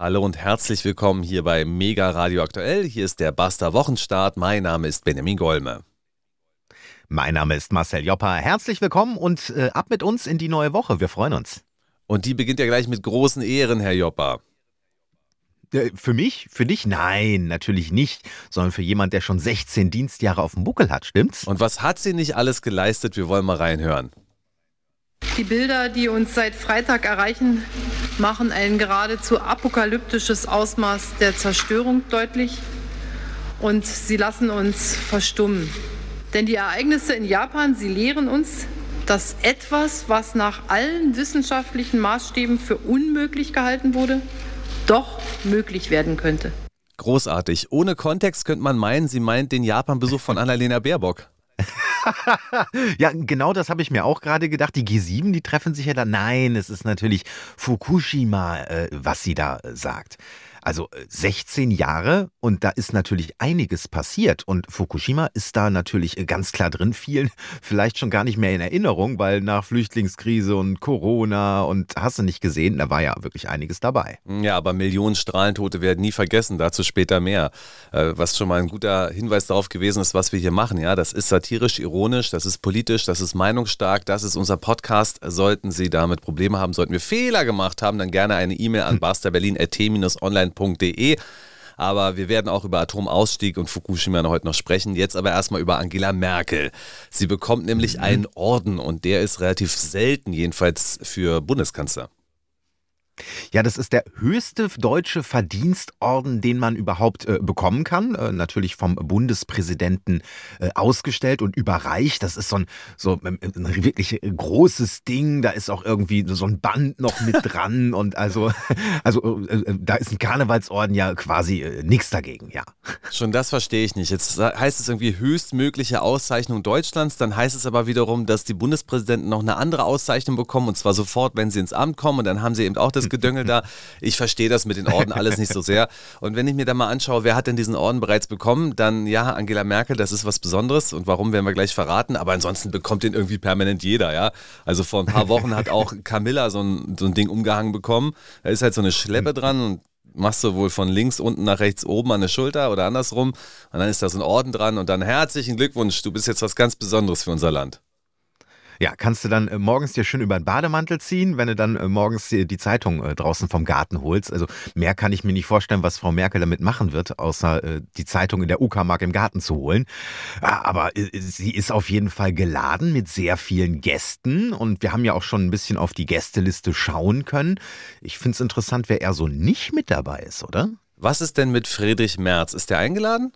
Hallo und herzlich willkommen hier bei Mega Radio Aktuell. Hier ist der Basta Wochenstart. Mein Name ist Benjamin Golme. Mein Name ist Marcel Joppa. Herzlich willkommen und äh, ab mit uns in die neue Woche. Wir freuen uns. Und die beginnt ja gleich mit großen Ehren, Herr Joppa. Für mich? Für dich? Nein, natürlich nicht, sondern für jemand, der schon 16 Dienstjahre auf dem Buckel hat, stimmt's? Und was hat sie nicht alles geleistet? Wir wollen mal reinhören. Die Bilder, die uns seit Freitag erreichen, machen ein geradezu apokalyptisches Ausmaß der Zerstörung deutlich und sie lassen uns verstummen. Denn die Ereignisse in Japan, sie lehren uns, dass etwas, was nach allen wissenschaftlichen Maßstäben für unmöglich gehalten wurde, doch möglich werden könnte. Großartig. Ohne Kontext könnte man meinen, sie meint den Japan-Besuch von Annalena Baerbock. ja, genau das habe ich mir auch gerade gedacht. Die G7, die treffen sich ja da. Nein, es ist natürlich Fukushima, äh, was sie da sagt. Also 16 äh, Jahre und da ist natürlich einiges passiert und Fukushima ist da natürlich äh, ganz klar drin. Vielen vielleicht schon gar nicht mehr in Erinnerung, weil nach Flüchtlingskrise und Corona und hast du nicht gesehen, da war ja wirklich einiges dabei. Ja, aber Millionen Strahlentote werden nie vergessen, dazu später mehr. Äh, was schon mal ein guter Hinweis darauf gewesen ist, was wir hier machen. Ja, das ist satirisch, ironisch, das ist politisch, das ist meinungsstark, das ist unser Podcast. Sollten Sie damit Probleme haben, sollten wir Fehler gemacht haben, dann gerne eine E-Mail an barsterberlin.t-online online.de. Aber wir werden auch über Atomausstieg und Fukushima heute noch sprechen. Jetzt aber erstmal über Angela Merkel. Sie bekommt nämlich mhm. einen Orden und der ist relativ selten, jedenfalls für Bundeskanzler. Ja, das ist der höchste deutsche Verdienstorden, den man überhaupt äh, bekommen kann. Äh, natürlich vom Bundespräsidenten äh, ausgestellt und überreicht. Das ist so ein, so ähm, ein wirklich äh, großes Ding. Da ist auch irgendwie so ein Band noch mit dran. und also, also äh, äh, da ist ein Karnevalsorden ja quasi nichts dagegen, ja. Schon das verstehe ich nicht. Jetzt heißt es irgendwie höchstmögliche Auszeichnung Deutschlands. Dann heißt es aber wiederum, dass die Bundespräsidenten noch eine andere Auszeichnung bekommen. Und zwar sofort, wenn sie ins Amt kommen. Und dann haben sie eben auch das Gedöngel da. Ich verstehe das mit den Orden alles nicht so sehr. Und wenn ich mir da mal anschaue, wer hat denn diesen Orden bereits bekommen, dann ja, Angela Merkel, das ist was Besonderes. Und warum werden wir gleich verraten. Aber ansonsten bekommt den irgendwie permanent jeder, ja. Also vor ein paar Wochen hat auch Camilla so ein, so ein Ding umgehangen bekommen. Da ist halt so eine Schleppe dran und machst du wohl von links unten nach rechts oben an der Schulter oder andersrum. Und dann ist da so ein Orden dran und dann herzlichen Glückwunsch, du bist jetzt was ganz Besonderes für unser Land. Ja, kannst du dann äh, morgens dir schön über den Bademantel ziehen, wenn du dann äh, morgens die, Zeitung äh, draußen vom Garten holst. Also mehr kann ich mir nicht vorstellen, was Frau Merkel damit machen wird, außer die Zeitung in der Uckermark im Garten zu holen. Aber äh, sie ist auf jeden Fall geladen mit sehr vielen Gästen und wir haben ja auch schon ein bisschen auf die Gästeliste schauen können. Ich finde es interessant, wer eher so nicht mit dabei ist, oder? Was ist denn mit Friedrich Merz? Ist der eingeladen?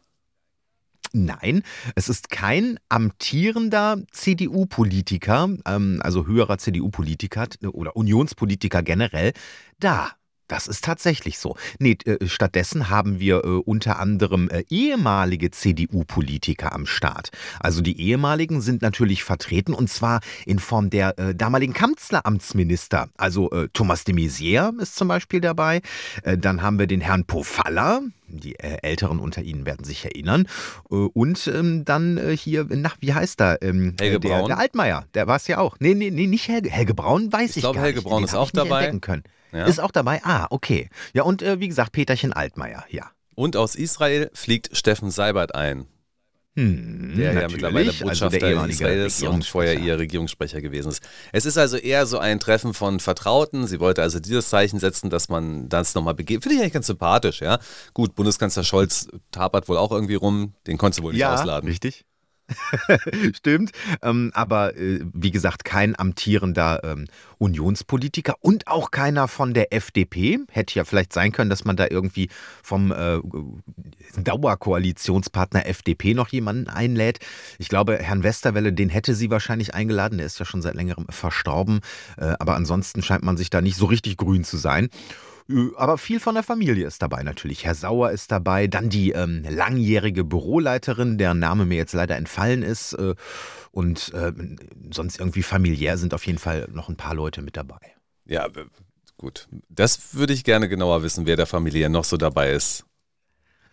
Nein, es ist kein amtierender CDU-Politiker, ähm, also höherer CDU-Politiker oder Unionspolitiker generell, da. Das ist tatsächlich so. Nee, äh, stattdessen haben wir äh, unter anderem äh, ehemalige CDU-Politiker am Start. Also die ehemaligen sind natürlich vertreten und zwar in Form der äh, damaligen Kanzleramtsminister. Also äh, Thomas de Maizière ist zum Beispiel dabei. Äh, dann haben wir den Herrn Pofalla, die Älteren unter Ihnen werden sich erinnern. Und ähm, dann hier, nach, wie heißt er? Ähm, Helge der, Braun. Der Altmaier, der war es ja auch. Nee, nee, nee, nicht Helge. Helge Braun weiß ich, ich glaub, gar Helge nicht. Braun Den ist auch dabei. Können. Ja. Ist auch dabei? Ah, okay. Ja, und äh, wie gesagt, Peterchen Altmaier, ja. Und aus Israel fliegt Steffen Seibert ein. Hm, der ja mittlerweile Botschafter also in Israel ist und vorher ihr Regierungssprecher gewesen ist. Es ist also eher so ein Treffen von Vertrauten. Sie wollte also dieses Zeichen setzen, dass man das nochmal begeht. Finde ich eigentlich ganz sympathisch, ja. Gut, Bundeskanzler Scholz tapert wohl auch irgendwie rum. Den konntest du wohl nicht ja, ausladen. Richtig. Stimmt. Ähm, aber äh, wie gesagt, kein amtierender ähm, Unionspolitiker und auch keiner von der FDP. Hätte ja vielleicht sein können, dass man da irgendwie vom äh, Dauerkoalitionspartner FDP noch jemanden einlädt. Ich glaube, Herrn Westerwelle, den hätte sie wahrscheinlich eingeladen. Der ist ja schon seit längerem verstorben. Äh, aber ansonsten scheint man sich da nicht so richtig grün zu sein. Äh, aber viel von der Familie ist dabei natürlich. Herr Sauer ist dabei, dann die ähm, langjährige Büroleiterin, deren Name mir jetzt leider entfallen ist. Äh, und äh, sonst irgendwie familiär sind auf jeden Fall noch ein paar Leute mit dabei. Ja, gut. Das würde ich gerne genauer wissen, wer der Familie noch so dabei ist.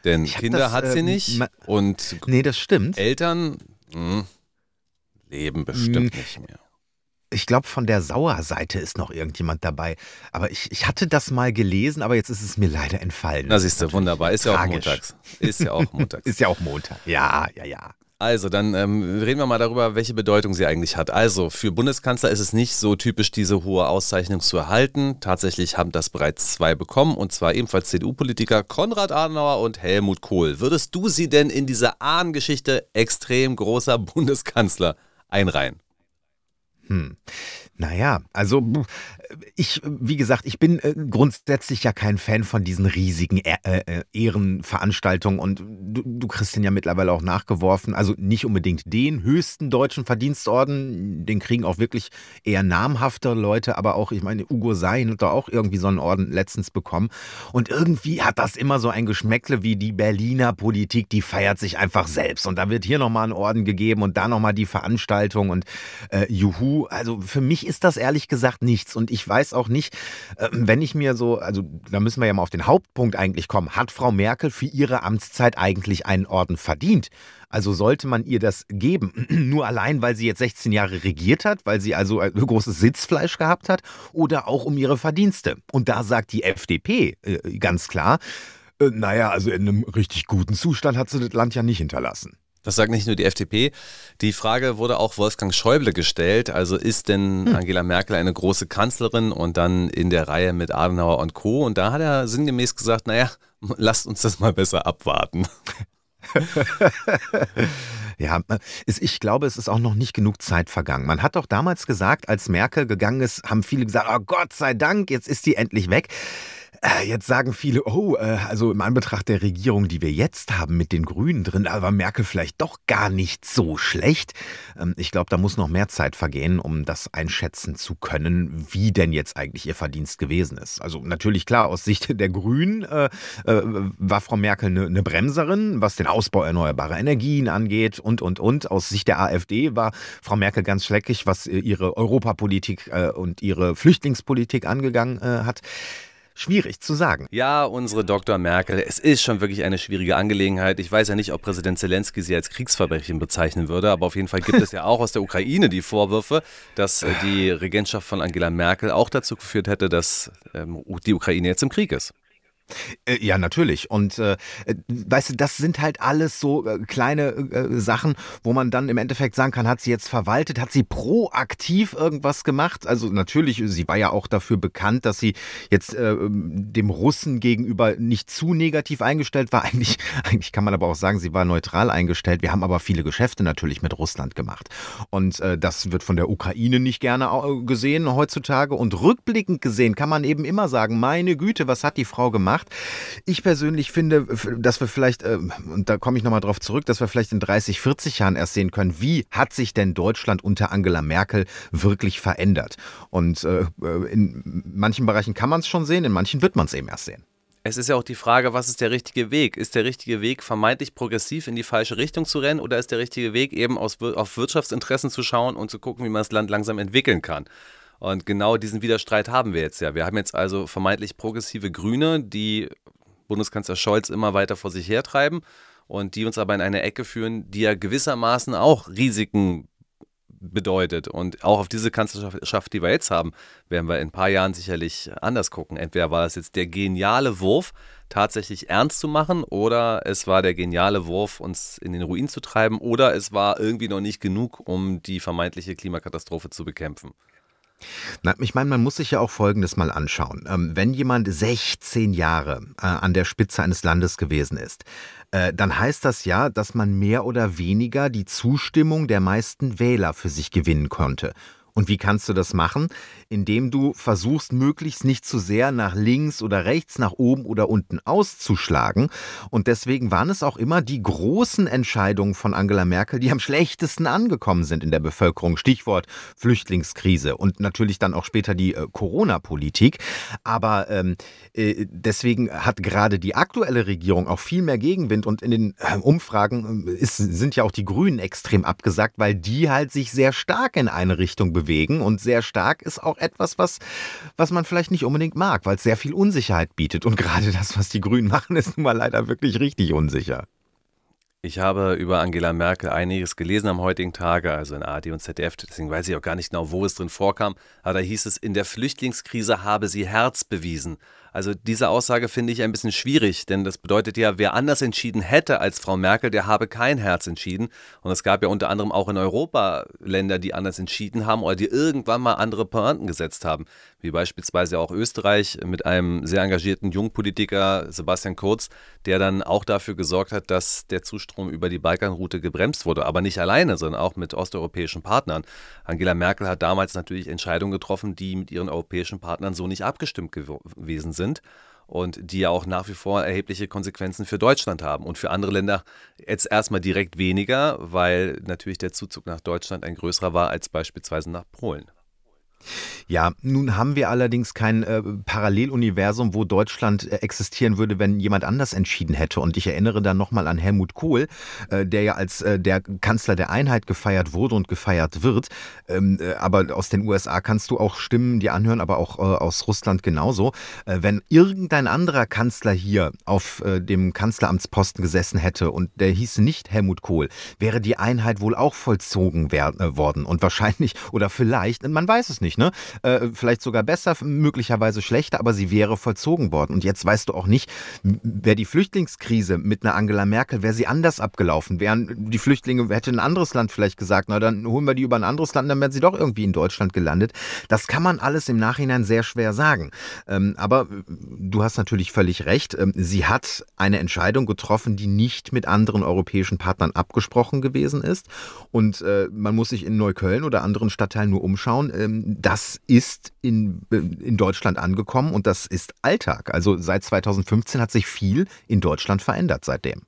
Denn Kinder das, hat sie ähm, nicht und nee, das stimmt. Eltern mh, hm, leben bestimmt hm. nicht mehr. Ich glaube, von der Sauerseite ist noch irgendjemand dabei. Aber ich, ich hatte das mal gelesen, aber jetzt ist es mir leider entfallen. Na, siehst du, wunderbar. Ist tragisch. ja auch montags. Ist ja auch montags. ist ja auch Montag. Ja, ja, ja. Also, dann ähm, reden wir mal darüber, welche Bedeutung sie eigentlich hat. Also, für Bundeskanzler ist es nicht so typisch, diese hohe Auszeichnung zu erhalten. Tatsächlich haben das bereits zwei bekommen, und zwar ebenfalls CDU-Politiker Konrad Adenauer und Helmut Kohl. Würdest du sie denn in diese Ahnengeschichte extrem großer Bundeskanzler einreihen? Hm. Naja, also ich, wie gesagt, ich bin äh, grundsätzlich ja kein Fan von diesen riesigen e äh, Ehrenveranstaltungen und du, du kriegst den ja mittlerweile auch nachgeworfen. Also nicht unbedingt den höchsten deutschen Verdienstorden, den kriegen auch wirklich eher namhafte Leute, aber auch, ich meine, Ugo Sein hat da auch irgendwie so einen Orden letztens bekommen. Und irgendwie hat das immer so ein Geschmäckle wie die Berliner Politik, die feiert sich einfach selbst. Und da wird hier nochmal ein Orden gegeben und da nochmal die Veranstaltung und äh, Juhu. Also für mich ist das ehrlich gesagt nichts. Und ich weiß auch nicht, äh, wenn ich mir so, also da müssen wir ja mal auf den Hauptpunkt eigentlich kommen. Hat Frau Merkel für ihre Amtszeit eigentlich einen Orden verdient? Also sollte man ihr das geben, nur allein, weil sie jetzt 16 Jahre regiert hat, weil sie also ein großes Sitzfleisch gehabt hat oder auch um ihre Verdienste. Und da sagt die FDP äh, ganz klar, äh, naja, also in einem richtig guten Zustand hat sie das Land ja nicht hinterlassen. Das sagt nicht nur die FDP. Die Frage wurde auch Wolfgang Schäuble gestellt. Also ist denn hm. Angela Merkel eine große Kanzlerin und dann in der Reihe mit Adenauer und Co. Und da hat er sinngemäß gesagt, naja, lasst uns das mal besser abwarten. ja, ich glaube, es ist auch noch nicht genug Zeit vergangen. Man hat doch damals gesagt, als Merkel gegangen ist, haben viele gesagt, oh Gott sei Dank, jetzt ist die endlich weg. Äh, jetzt sagen viele, oh, äh, also im Anbetracht der Regierung, die wir jetzt haben mit den Grünen drin, aber Merkel vielleicht doch gar nicht so schlecht. Ähm, ich glaube, da muss noch mehr Zeit vergehen, um das einschätzen zu können, wie denn jetzt eigentlich ihr Verdienst gewesen ist. Also natürlich klar, aus Sicht der Grünen äh, äh, war Frau Merkel eine, eine Bremserin, was den Ausbau erneuerbarer Energien angeht und, und, und. Aus Sicht der AfD war Frau Merkel ganz schleckig, was ihre Europapolitik äh, und ihre Flüchtlingspolitik angegangen hat. Schwierig zu sagen. Ja, unsere Dr. Merkel, es ist schon wirklich eine schwierige Angelegenheit. Ich weiß ja nicht, ob Präsident Zelensky sie als Kriegsverbrechen bezeichnen würde, aber auf jeden Fall gibt es ja auch aus der Ukraine die Vorwürfe, dass äh, die Regentschaft von Angela Merkel auch dazu geführt hätte, dass ähm, die Ukraine jetzt im Krieg ist. Äh, ja, natürlich. Und äh, äh, weißt du, das sind halt alles so äh, kleine äh, Sachen, wo man dann im Endeffekt sagen kann, hat sie jetzt verwaltet, hat sie proaktiv irgendwas gemacht? Also natürlich, sie war ja auch dafür bekannt, dass sie jetzt äh, dem Russen gegenüber nicht zu negativ eingestellt war. Eigentlich, eigentlich kann man aber auch sagen, sie war neutral eingestellt. Wir haben aber viele Geschäfte natürlich mit Russland gemacht. Und das wird von der Ukraine nicht gerne gesehen heutzutage. Und rückblickend gesehen kann man eben immer sagen, meine Güte, was hat die Frau gemacht? Gemacht. Ich persönlich finde, dass wir vielleicht, äh, und da komme ich nochmal drauf zurück, dass wir vielleicht in 30, 40 Jahren erst sehen können, wie hat sich denn Deutschland unter Angela Merkel wirklich verändert. Und äh, in manchen Bereichen kann man es schon sehen, in manchen wird man es eben erst sehen. Es ist ja auch die Frage, was ist der richtige Weg? Ist der richtige Weg vermeintlich progressiv in die falsche Richtung zu rennen oder ist der richtige Weg eben aus, auf Wirtschaftsinteressen zu schauen und zu gucken, wie man das Land langsam entwickeln kann? Und genau diesen Widerstreit haben wir jetzt ja. Wir haben jetzt also vermeintlich progressive Grüne, die Bundeskanzler Scholz immer weiter vor sich hertreiben und die uns aber in eine Ecke führen, die ja gewissermaßen auch Risiken bedeutet. Und auch auf diese Kanzlerschaft, die wir jetzt haben, werden wir in ein paar Jahren sicherlich anders gucken. Entweder war das jetzt der geniale Wurf, tatsächlich ernst zu machen, oder es war der geniale Wurf, uns in den Ruin zu treiben, oder es war irgendwie noch nicht genug, um die vermeintliche Klimakatastrophe zu bekämpfen. Na, ich meine, man muss sich ja auch Folgendes mal anschauen. Ähm, wenn jemand 16 Jahre äh, an der Spitze eines Landes gewesen ist, äh, dann heißt das ja, dass man mehr oder weniger die Zustimmung der meisten Wähler für sich gewinnen konnte. Und wie kannst du das machen? Indem du versuchst, möglichst nicht zu sehr nach links oder rechts, nach oben oder unten auszuschlagen. Und deswegen waren es auch immer die großen Entscheidungen von Angela Merkel, die am schlechtesten angekommen sind in der Bevölkerung. Stichwort Flüchtlingskrise und natürlich dann auch später die äh, Corona-Politik. Aber ähm, äh, deswegen hat gerade die aktuelle Regierung auch viel mehr Gegenwind und in den äh, Umfragen äh, ist, sind ja auch die Grünen extrem abgesagt, weil die halt sich sehr stark in eine Richtung bewegen bewegen und sehr stark ist auch etwas, was, was man vielleicht nicht unbedingt mag, weil es sehr viel Unsicherheit bietet. Und gerade das, was die Grünen machen, ist nun mal leider wirklich richtig unsicher. Ich habe über Angela Merkel einiges gelesen am heutigen Tage, also in ARD und ZDF, deswegen weiß ich auch gar nicht genau, wo es drin vorkam. Aber da hieß es, in der Flüchtlingskrise habe sie Herz bewiesen. Also diese Aussage finde ich ein bisschen schwierig, denn das bedeutet ja, wer anders entschieden hätte als Frau Merkel, der habe kein Herz entschieden. Und es gab ja unter anderem auch in Europa Länder, die anders entschieden haben oder die irgendwann mal andere Pointen gesetzt haben, wie beispielsweise auch Österreich mit einem sehr engagierten Jungpolitiker Sebastian Kurz, der dann auch dafür gesorgt hat, dass der Zustrom über die Balkanroute gebremst wurde, aber nicht alleine, sondern auch mit osteuropäischen Partnern. Angela Merkel hat damals natürlich Entscheidungen getroffen, die mit ihren europäischen Partnern so nicht abgestimmt gewesen sind und die ja auch nach wie vor erhebliche Konsequenzen für Deutschland haben und für andere Länder jetzt erstmal direkt weniger, weil natürlich der Zuzug nach Deutschland ein größerer war als beispielsweise nach Polen. Ja, nun haben wir allerdings kein äh, Paralleluniversum, wo Deutschland äh, existieren würde, wenn jemand anders entschieden hätte. Und ich erinnere dann nochmal an Helmut Kohl, äh, der ja als äh, der Kanzler der Einheit gefeiert wurde und gefeiert wird. Ähm, äh, aber aus den USA kannst du auch Stimmen dir anhören, aber auch äh, aus Russland genauso. wenn irgendein anderer Kanzler hier auf dem Kanzleramtsposten gesessen hätte und der hieße nicht Helmut Kohl, wäre die Einheit wohl auch vollzogen werden, worden. Und wahrscheinlich oder vielleicht, man weiß es nicht, nicht, ne? Äh, vielleicht sogar besser, möglicherweise schlechter, aber sie wäre vollzogen worden. Und jetzt weißt du auch nicht, wäre die Flüchtlingskrise mit einer Angela Merkel, wäre sie anders abgelaufen. Wären die Flüchtlinge, hätte ein anderes Land vielleicht gesagt, na dann holen wir die über ein anderes Land, dann wären sie doch irgendwie in Deutschland gelandet. Das kann man alles im Nachhinein sehr schwer sagen. Ähm, aber äh, du hast natürlich völlig recht. Ähm, sie hat eine Entscheidung getroffen, die nicht mit anderen europäischen Partnern abgesprochen gewesen ist. Und äh, man muss sich in Neukölln oder anderen Stadtteilen nur umschauen. Ähm, das ist in, in Deutschland angekommen und das ist Alltag. Also seit 2015 hat sich viel in Deutschland verändert seitdem.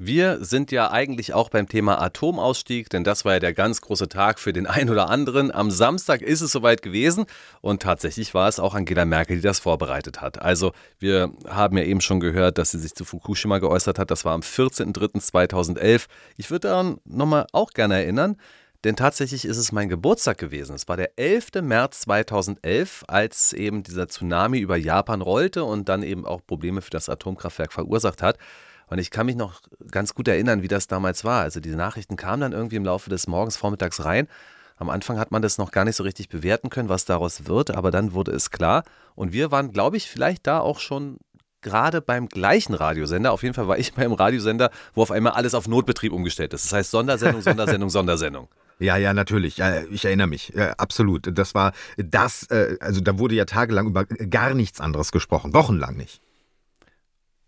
Wir sind ja eigentlich auch beim Thema Atomausstieg, denn das war ja der ganz große Tag für den einen oder anderen. Am Samstag ist es soweit gewesen und tatsächlich war es auch Angela Merkel, die das vorbereitet hat. Also wir haben ja eben schon gehört, dass sie sich zu Fukushima geäußert hat. Das war am 14.03.2011. Ich würde daran nochmal auch gerne erinnern. Denn tatsächlich ist es mein Geburtstag gewesen. Es war der 11. März 2011, als eben dieser Tsunami über Japan rollte und dann eben auch Probleme für das Atomkraftwerk verursacht hat. Und ich kann mich noch ganz gut erinnern, wie das damals war. Also diese Nachrichten kamen dann irgendwie im Laufe des Morgens, Vormittags rein. Am Anfang hat man das noch gar nicht so richtig bewerten können, was daraus wird, aber dann wurde es klar. Und wir waren, glaube ich, vielleicht da auch schon gerade beim gleichen Radiosender. Auf jeden Fall war ich beim Radiosender, wo auf einmal alles auf Notbetrieb umgestellt ist. Das heißt Sondersendung, Sondersendung, Sondersendung. Ja, ja, natürlich. Ich erinnere mich. absolut. Das war das, äh, also da wurde ja tagelang über gar nichts anderes gesprochen. Wochenlang nicht.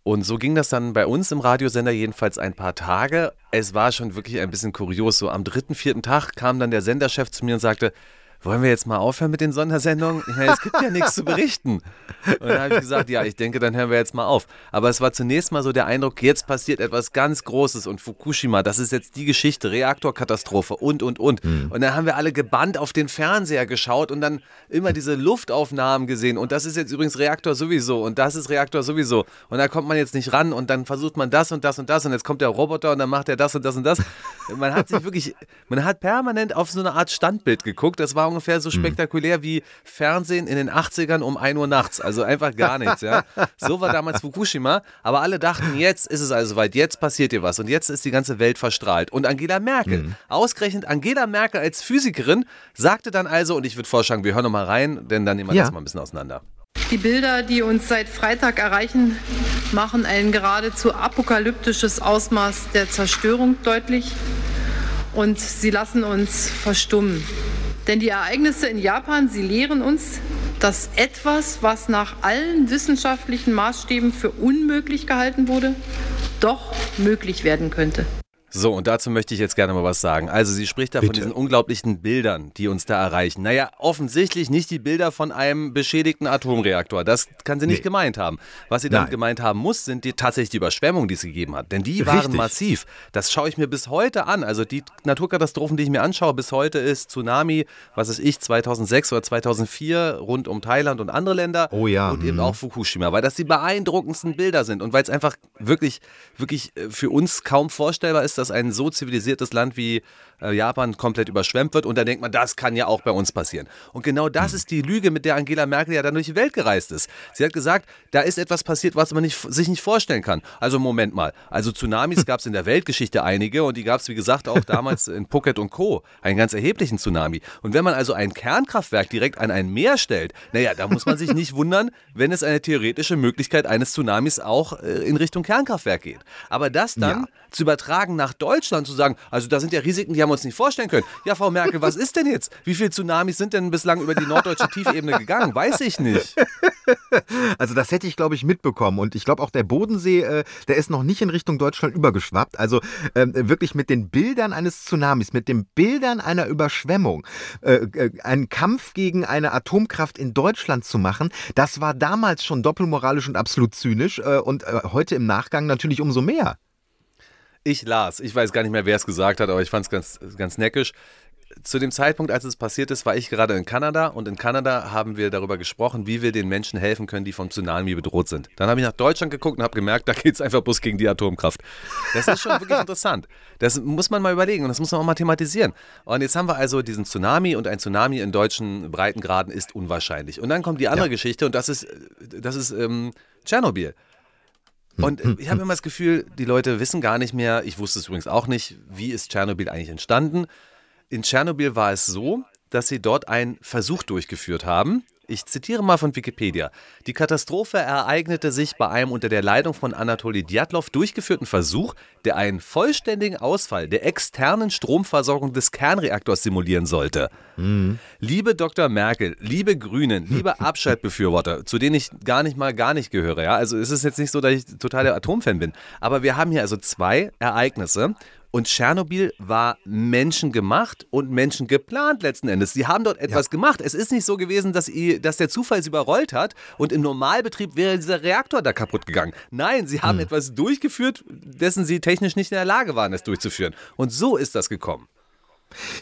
Und so ging das dann bei uns im Radiosender jedenfalls ein paar Tage. Es war schon wirklich ein bisschen kurios. So am dritten, vierten Tag kam dann der Senderchef zu mir und sagte, wollen wir jetzt mal aufhören mit den Sondersendungen? Ich meine, es gibt ja nichts zu berichten. Und dann habe ich gesagt, ja, ich denke, dann hören wir jetzt mal auf. Aber es war zunächst mal so der Eindruck, jetzt passiert etwas ganz Großes und Fukushima, das ist jetzt die Geschichte, Reaktorkatastrophe und, und, und. Mhm. Und dann haben wir alle gebannt auf den Fernseher geschaut und dann immer diese Luftaufnahmen gesehen. Und das ist jetzt übrigens Reaktor sowieso und das ist Reaktor sowieso. Und da kommt man jetzt nicht ran und dann versucht man das und das und das und jetzt kommt der Roboter und dann macht er das und das und das. Man hat sich wirklich, man hat permanent auf so eine Art Standbild geguckt. Das war ungefähr so hm. spektakulär wie Fernsehen in den 80ern um 1 Uhr nachts. Also einfach gar nichts, ja. So war damals Fukushima, aber alle dachten, jetzt ist es also weit, jetzt passiert hier was und jetzt ist die ganze Welt verstrahlt. Und Angela Merkel, mhm. ausgerechnet Angela Merkel als Physikerin, sagte dann also, und ich würde vorschlagen, wir hören noch mal rein, denn dann nehmen wir ja. das mal ein bisschen auseinander. Die Bilder, die uns seit Freitag erreichen, machen ein geradezu apokalyptisches Ausmaß der Zerstörung deutlich und sie lassen uns verstummen. Denn die Ereignisse in Japan, sie lehren uns, dass etwas, was nach allen wissenschaftlichen Maßstäben für unmöglich gehalten wurde, doch möglich werden könnte. So, und dazu möchte ich jetzt gerne mal was sagen. Also, sie spricht da Bitte. von diesen unglaublichen Bildern, die uns da erreichen. Naja, offensichtlich nicht die Bilder von einem beschädigten Atomreaktor. Das kann sie nicht nee. gemeint haben. Was sie damit Nein. gemeint haben muss, sind die, tatsächlich die Überschwemmungen, die es gegeben hat. Denn die waren Richtig. massiv. Das schaue ich mir bis heute an. Also, die Naturkatastrophen, die ich mir anschaue, bis heute ist Tsunami, was ist ich, 2006 oder 2004, rund um Thailand und andere Länder. Oh ja. Und eben mhm. auch Fukushima, weil das die beeindruckendsten Bilder sind und weil es einfach wirklich, wirklich äh, für uns kaum vorstellbar ist, dass ein so zivilisiertes Land wie Japan komplett überschwemmt wird und dann denkt man, das kann ja auch bei uns passieren. Und genau das ist die Lüge, mit der Angela Merkel ja dann durch die Welt gereist ist. Sie hat gesagt, da ist etwas passiert, was man nicht, sich nicht vorstellen kann. Also Moment mal, also Tsunamis gab es in der Weltgeschichte einige und die gab es, wie gesagt, auch damals in Phuket und Co. Einen ganz erheblichen Tsunami. Und wenn man also ein Kernkraftwerk direkt an ein Meer stellt, naja, da muss man sich nicht wundern, wenn es eine theoretische Möglichkeit eines Tsunamis auch äh, in Richtung Kernkraftwerk geht. Aber das dann ja. zu übertragen nach Deutschland, zu sagen, also da sind ja Risiken, die haben wir uns nicht vorstellen können. Ja, Frau Merkel, was ist denn jetzt? Wie viele Tsunamis sind denn bislang über die norddeutsche Tiefebene gegangen? Weiß ich nicht. Also das hätte ich, glaube ich, mitbekommen. Und ich glaube auch der Bodensee, äh, der ist noch nicht in Richtung Deutschland übergeschwappt. Also äh, wirklich mit den Bildern eines Tsunamis, mit den Bildern einer Überschwemmung, äh, äh, einen Kampf gegen eine Atomkraft in Deutschland zu machen, das war damals schon doppelmoralisch und absolut zynisch äh, und äh, heute im Nachgang natürlich umso mehr. Ich las, ich weiß gar nicht mehr, wer es gesagt hat, aber ich fand es ganz, ganz neckisch. Zu dem Zeitpunkt, als es passiert ist, war ich gerade in Kanada und in Kanada haben wir darüber gesprochen, wie wir den Menschen helfen können, die vom Tsunami bedroht sind. Dann habe ich nach Deutschland geguckt und habe gemerkt, da geht es einfach bloß gegen die Atomkraft. Das ist schon wirklich interessant. Das muss man mal überlegen und das muss man auch mal thematisieren. Und jetzt haben wir also diesen Tsunami und ein Tsunami in deutschen Breitengraden ist unwahrscheinlich. Und dann kommt die andere ja. Geschichte und das ist, das ist ähm, Tschernobyl. Und ich habe immer das Gefühl, die Leute wissen gar nicht mehr, ich wusste es übrigens auch nicht, wie ist Tschernobyl eigentlich entstanden. In Tschernobyl war es so, dass sie dort einen Versuch durchgeführt haben, ich zitiere mal von Wikipedia. Die Katastrophe ereignete sich bei einem unter der Leitung von Anatoli Djatlov durchgeführten Versuch, der einen vollständigen Ausfall der externen Stromversorgung des Kernreaktors simulieren sollte. Mhm. Liebe Dr. Merkel, liebe Grünen, liebe Abschaltbefürworter, zu denen ich gar nicht mal gar nicht gehöre, ja, also es ist jetzt nicht so, dass ich totaler Atomfan bin, aber wir haben hier also zwei Ereignisse und Tschernobyl war menschengemacht und menschengeplant letzten Endes. Sie haben dort etwas ja. gemacht. Es ist nicht so gewesen, dass, ihr, dass der Zufall sie überrollt hat und im Normalbetrieb wäre dieser Reaktor da kaputt gegangen. Nein, sie haben hm. etwas durchgeführt, dessen sie technisch nicht in der Lage waren, es durchzuführen. Und so ist das gekommen.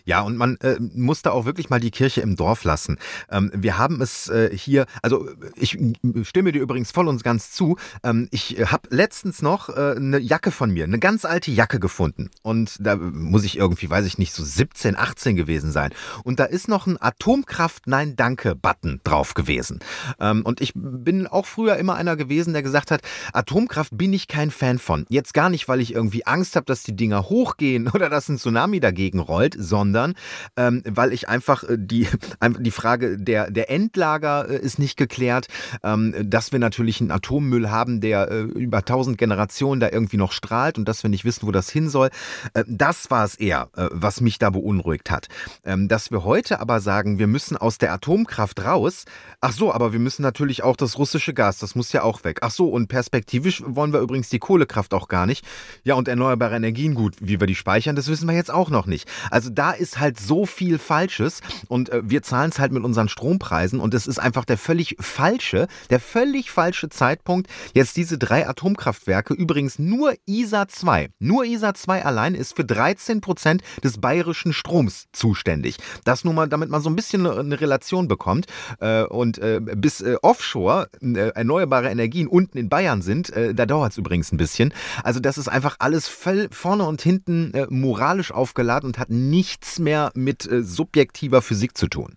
Ja, und man äh, muss da auch wirklich mal die Kirche im Dorf lassen. Ähm, wir haben es äh, hier, also ich stimme dir übrigens voll und ganz zu. Ähm, ich habe letztens noch äh, eine Jacke von mir, eine ganz alte Jacke gefunden. Und da muss ich irgendwie, weiß ich nicht, so 17, 18 gewesen sein. Und da ist noch ein Atomkraft Nein Danke Button drauf gewesen. Ähm, und ich bin auch früher immer einer gewesen, der gesagt hat, Atomkraft bin ich kein Fan von. Jetzt gar nicht, weil ich irgendwie Angst habe, dass die Dinger hochgehen oder dass ein Tsunami dagegen rollt, sondern ähm, weil ich einfach äh, die, die Frage der, der Endlager äh, ist nicht geklärt, ähm, dass wir natürlich einen Atommüll haben, der äh, über tausend Generationen da irgendwie noch strahlt und dass wir nicht wissen, wo das hin soll. Äh, das war es eher, äh, was mich da beunruhigt hat. Ähm, dass wir heute aber sagen, wir müssen aus der Atomkraft raus. Ach so, aber wir müssen natürlich auch das russische Gas, das muss ja auch weg. Ach so, und perspektivisch wollen wir übrigens die Kohlekraft auch gar nicht. Ja, und erneuerbare Energien, gut, wie wir die speichern, das wissen wir jetzt auch noch nicht. Also also da ist halt so viel Falsches und äh, wir zahlen es halt mit unseren Strompreisen und es ist einfach der völlig falsche, der völlig falsche Zeitpunkt, jetzt diese drei Atomkraftwerke, übrigens nur ISA 2, nur ISA 2 allein ist für 13 Prozent des bayerischen Stroms zuständig. Das nur mal, damit man so ein bisschen eine Relation bekommt äh, und äh, bis äh, Offshore äh, erneuerbare Energien unten in Bayern sind, äh, da dauert es übrigens ein bisschen. Also das ist einfach alles voll vorne und hinten moralisch aufgeladen und hat nie nichts mehr mit äh, subjektiver Physik zu tun.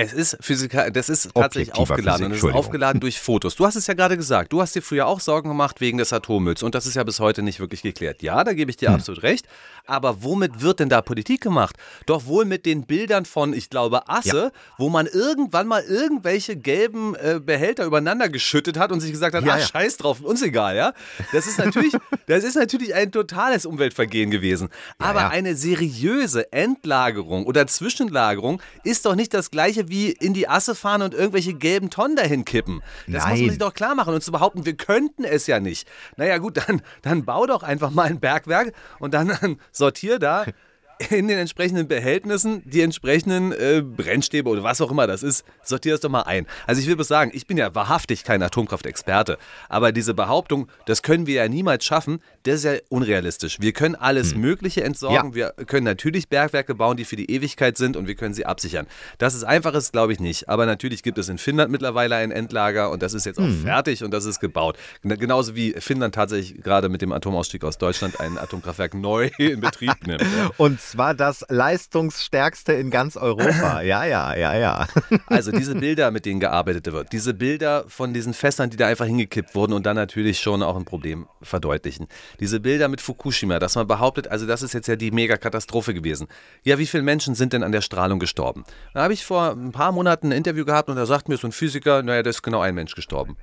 Es ist Physiker, das ist tatsächlich aufgeladen und es ist aufgeladen durch Fotos. Du hast es ja gerade gesagt, du hast dir früher auch Sorgen gemacht wegen des Atommülls und das ist ja bis heute nicht wirklich geklärt. Ja, da gebe ich dir hm. absolut recht. Aber womit wird denn da Politik gemacht? Doch wohl mit den Bildern von, ich glaube, Asse, ja. wo man irgendwann mal irgendwelche gelben äh, Behälter übereinander geschüttet hat und sich gesagt hat, ja, ach, ja. scheiß drauf, uns egal, ja? Das ist natürlich, das ist natürlich ein totales Umweltvergehen gewesen. Aber eine seriöse Endlagerung oder Zwischenlagerung ist doch nicht das gleiche wie in die Asse fahren und irgendwelche gelben Tonnen dahin kippen. Das Nein. muss man sich doch klar machen und zu behaupten, wir könnten es ja nicht. Naja gut, dann, dann bau doch einfach mal ein Bergwerk und dann, dann sortier da in den entsprechenden Behältnissen die entsprechenden äh, Brennstäbe oder was auch immer das ist, sortier das doch mal ein. Also ich will bloß sagen, ich bin ja wahrhaftig kein Atomkraftexperte, aber diese Behauptung, das können wir ja niemals schaffen, das ist ja unrealistisch. Wir können alles hm. Mögliche entsorgen, ja. wir können natürlich Bergwerke bauen, die für die Ewigkeit sind und wir können sie absichern. Das ist einfaches, glaube ich nicht, aber natürlich gibt es in Finnland mittlerweile ein Endlager und das ist jetzt auch hm. fertig und das ist gebaut. Genauso wie Finnland tatsächlich gerade mit dem Atomausstieg aus Deutschland ein Atomkraftwerk neu in Betrieb nimmt. Und zwar das leistungsstärkste in ganz Europa. Ja, ja, ja, ja. Also diese Bilder, mit denen gearbeitet wird, diese Bilder von diesen Fässern, die da einfach hingekippt wurden und dann natürlich schon auch ein Problem verdeutlichen. Diese Bilder mit Fukushima, dass man behauptet, also das ist jetzt ja die Megakatastrophe gewesen. Ja, wie viele Menschen sind denn an der Strahlung gestorben? Da habe ich vor ein paar Monaten ein Interview gehabt und da sagt mir so ein Physiker, naja, da ist genau ein Mensch gestorben.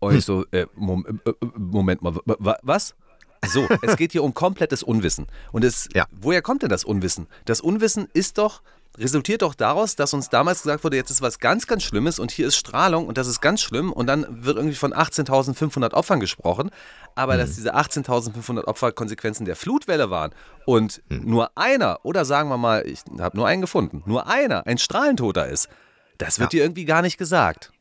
Und ich so, äh, Moment, äh, Moment mal, was? So, es geht hier um komplettes Unwissen. Und es, ja. woher kommt denn das Unwissen? Das Unwissen ist doch, resultiert doch daraus, dass uns damals gesagt wurde, jetzt ist was ganz, ganz Schlimmes und hier ist Strahlung und das ist ganz schlimm und dann wird irgendwie von 18.500 Opfern gesprochen, aber mhm. dass diese 18.500 Opfer Konsequenzen der Flutwelle waren und mhm. nur einer, oder sagen wir mal, ich habe nur einen gefunden, nur einer ein Strahlentoter ist, das wird ja. dir irgendwie gar nicht gesagt.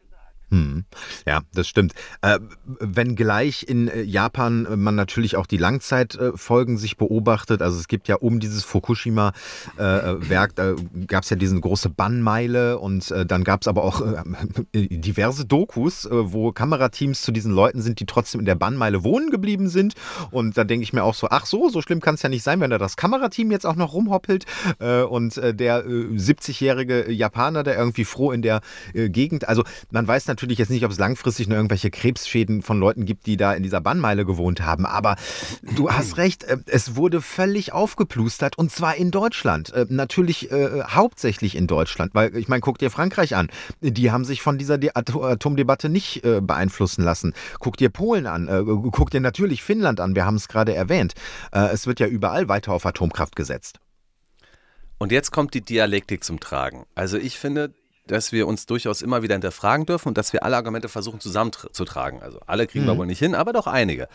Hm. Ja, das stimmt. Äh, wenngleich in äh, Japan äh, man natürlich auch die Langzeitfolgen sich beobachtet. Also es gibt ja um dieses Fukushima-Werk, äh, da gab es ja diese große Bannmeile und äh, dann gab es aber auch äh, diverse Dokus, wo Kamerateams zu diesen Leuten sind, die trotzdem in der Bannmeile wohnen geblieben sind. Und da denke ich mir auch so, ach so, so schlimm kann es ja nicht sein, wenn da das Kamerateam jetzt auch noch rumhoppelt und der 70-jährige Japaner, der irgendwie froh in der Gegend, also man weiß natürlich, natürlich jetzt nicht, ob es langfristig nur irgendwelche Krebsschäden von Leuten gibt, die da in dieser Bannmeile gewohnt haben. Aber du hast recht, äh, es wurde völlig aufgeplustert und zwar in Deutschland. Äh, natürlich äh, hauptsächlich in Deutschland, weil ich meine, guck dir Frankreich an. Die haben sich von dieser Atomdebatte nicht äh, beeinflussen lassen. Guck dir Polen an, äh, guck dir natürlich Finnland an, wir haben es gerade erwähnt. Äh, es wird ja überall weiter auf Atomkraft gesetzt. Und jetzt kommt die Dialektik zum Tragen. Also ich finde, dass wir uns durchaus immer wieder hinterfragen dürfen und dass wir alle Argumente versuchen zusammenzutragen. Also alle kriegen mhm. wir wohl nicht hin, aber doch einige.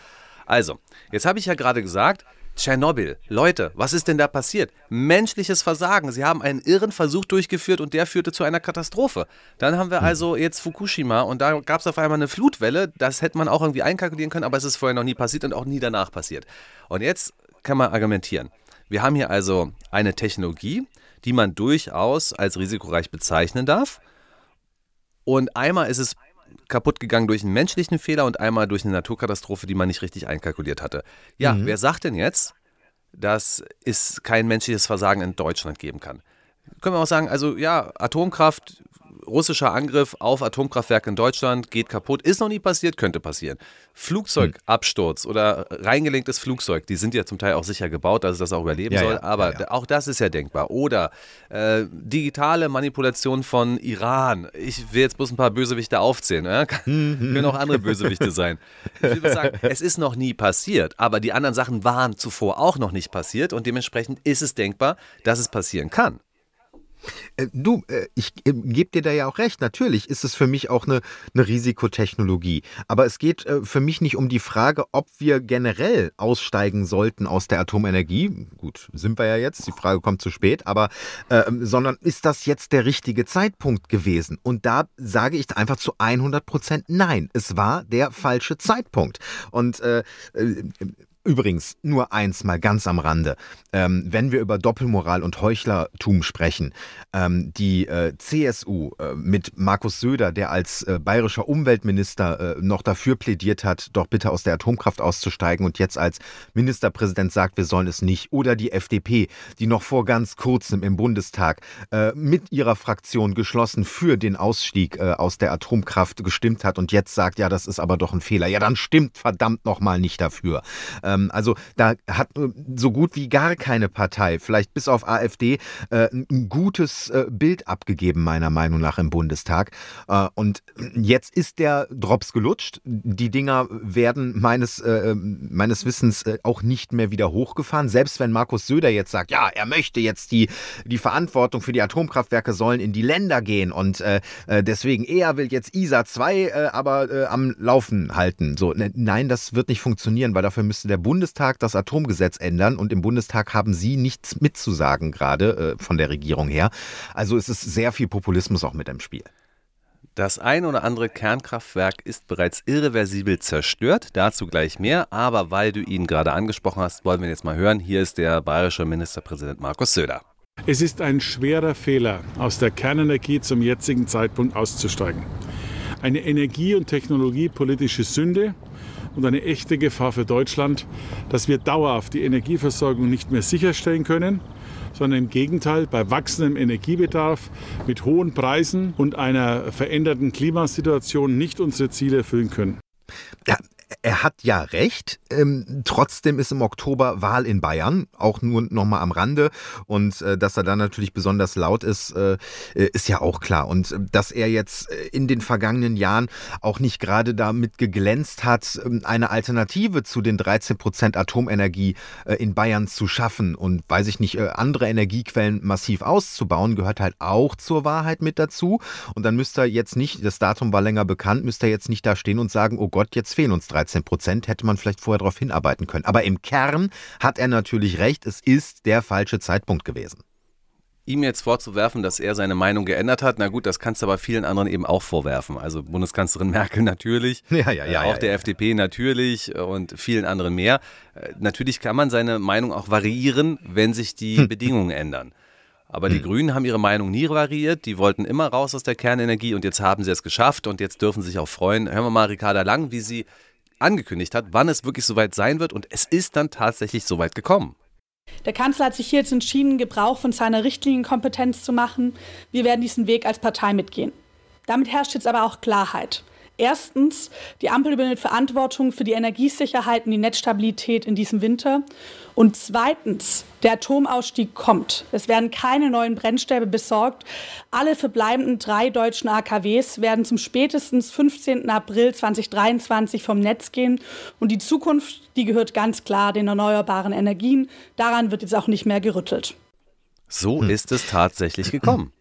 Also, jetzt habe ich ja gerade gesagt, Tschernobyl. Leute, was ist denn da passiert? Menschliches Versagen. Sie haben einen irren Versuch durchgeführt und der führte zu einer Katastrophe. Dann haben wir mhm. also jetzt Fukushima und da gab es auf einmal eine Flutwelle. Das hätte man auch irgendwie einkalkulieren können, aber es ist vorher noch nie passiert und auch nie danach passiert. Und jetzt kann man argumentieren. Wir haben hier also eine Technologie, die man durchaus als risikoreich bezeichnen darf. Und einmal ist es kaputt gegangen durch einen menschlichen Fehler und einmal durch eine Naturkatastrophe, die man nicht richtig einkalkuliert hatte. Ja, mhm. wer sagt denn jetzt, dass es kein menschliches Versagen in Deutschland geben kann? Können wir auch sagen, also ja, Atomkraft russischer Angriff auf Atomkraftwerke in Deutschland geht kaputt. Ist noch nie passiert, könnte passieren. Flugzeugabsturz hm. oder reingelenktes Flugzeug, die sind ja zum Teil auch sicher gebaut, dass es das auch überleben ja, soll, ja, aber ja, auch das ist ja denkbar. Oder äh, digitale Manipulation von Iran. Ich will jetzt bloß ein paar Bösewichte aufzählen. Hm. Können auch andere Bösewichte sein. Ich will sagen, es ist noch nie passiert, aber die anderen Sachen waren zuvor auch noch nicht passiert und dementsprechend ist es denkbar, dass es passieren kann. Äh, du, äh, ich äh, gebe dir da ja auch recht. Natürlich ist es für mich auch eine, eine Risikotechnologie. Aber es geht für mich nicht um die Frage, ob wir generell aussteigen sollten aus der Atomenergie. Gut, sind wir ja jetzt. Die Frage kommt zu spät. Aber, äh, sondern ist das jetzt der richtige Zeitpunkt gewesen? Und da sage ich einfach zu 100 Prozent nein. Es war der falsche Zeitpunkt. Und äh, Übrigens, nur eins mal ganz am Rande. Ähm, wenn wir über Doppelmoral und Heuchlertum sprechen, ähm, die äh, CSU äh, mit Markus Söder, der als äh, bayerischer Umweltminister äh, noch dafür plädiert hat, doch bitte aus der Atomkraft auszusteigen und jetzt als Ministerpräsident sagt, wir sollen es nicht. Oder die FDP, die noch vor ganz kurzem im Bundestag äh, mit ihrer Fraktion geschlossen für den Ausstieg äh, aus der Atomkraft gestimmt hat und jetzt sagt, ja, das ist aber doch ein Fehler. Ja, dann stimmt verdammt nochmal nicht dafür. Ähm, also da hat äh, so gut wie gar keine Partei, vielleicht bis auf AfD, äh, ein gutes äh, Bild abgegeben, meiner Meinung nach, im Bundestag. und jetzt ist der Drops gelutscht. Die Dinger werden meines, meines Wissens auch nicht mehr wieder hochgefahren. Selbst wenn Markus Söder jetzt sagt, ja, er möchte jetzt die, die Verantwortung für die Atomkraftwerke sollen in die Länder gehen und deswegen er will jetzt ISA 2 aber am Laufen halten. So, ne, nein, das wird nicht funktionieren, weil dafür müsste der Bundestag das Atomgesetz ändern und im Bundestag haben Sie nichts mitzusagen gerade äh, von der Regierung her. Also es ist sehr viel Populismus auch mit im Spiel. Das ein oder andere Kernkraftwerk ist bereits irreversibel zerstört, dazu gleich mehr, aber weil du ihn gerade angesprochen hast, wollen wir jetzt mal hören. Hier ist der bayerische Ministerpräsident Markus Söder. Es ist ein schwerer Fehler, aus der Kernenergie zum jetzigen Zeitpunkt auszusteigen. Eine energie- und technologiepolitische Sünde und eine echte Gefahr für Deutschland, dass wir dauerhaft die Energieversorgung nicht mehr sicherstellen können sondern im Gegenteil bei wachsendem Energiebedarf mit hohen Preisen und einer veränderten Klimasituation nicht unsere Ziele erfüllen können. Ja, er hat ja recht. Ähm, trotzdem ist im Oktober Wahl in Bayern, auch nur nochmal am Rande. Und äh, dass er dann natürlich besonders laut ist, äh, ist ja auch klar. Und äh, dass er jetzt äh, in den vergangenen Jahren auch nicht gerade damit geglänzt hat, ähm, eine Alternative zu den 13 Prozent Atomenergie äh, in Bayern zu schaffen und, weiß ich nicht, äh, andere Energiequellen massiv auszubauen, gehört halt auch zur Wahrheit mit dazu. Und dann müsste er jetzt nicht, das Datum war länger bekannt, müsste er jetzt nicht da stehen und sagen, oh Gott, jetzt fehlen uns 13 Prozent, hätte man vielleicht vorher darauf hinarbeiten können. Aber im Kern hat er natürlich recht, es ist der falsche Zeitpunkt gewesen. Ihm jetzt vorzuwerfen, dass er seine Meinung geändert hat, na gut, das kannst du aber vielen anderen eben auch vorwerfen. Also Bundeskanzlerin Merkel natürlich, ja, ja, ja, auch ja, der. FDP natürlich und vielen anderen mehr. Äh, natürlich kann man seine Meinung auch variieren, wenn sich die Hm. Bedingungen ändern. Aber die Hm. Grünen haben ihre Meinung nie variiert. Die wollten immer raus aus der Kernenergie und jetzt haben sie es geschafft und jetzt dürfen sie sich auch freuen. Hören wir mal Ricarda Lang, wie sie angekündigt hat, wann es wirklich soweit sein wird und es ist dann tatsächlich soweit gekommen. Der Kanzler hat sich hier jetzt entschieden, Gebrauch von seiner Richtlinienkompetenz zu machen. Wir werden diesen Weg als Partei mitgehen. Damit herrscht jetzt aber auch Klarheit. Erstens, die Ampel übernimmt Verantwortung für die Energiesicherheit und die Netzstabilität in diesem Winter. Und zweitens, der Atomausstieg kommt. Es werden keine neuen Brennstäbe besorgt. Alle verbleibenden drei deutschen AKWs werden zum spätestens 15. April 2023 vom Netz gehen. Und die Zukunft, die gehört ganz klar den erneuerbaren Energien. Daran wird jetzt auch nicht mehr gerüttelt. So ist es tatsächlich gekommen.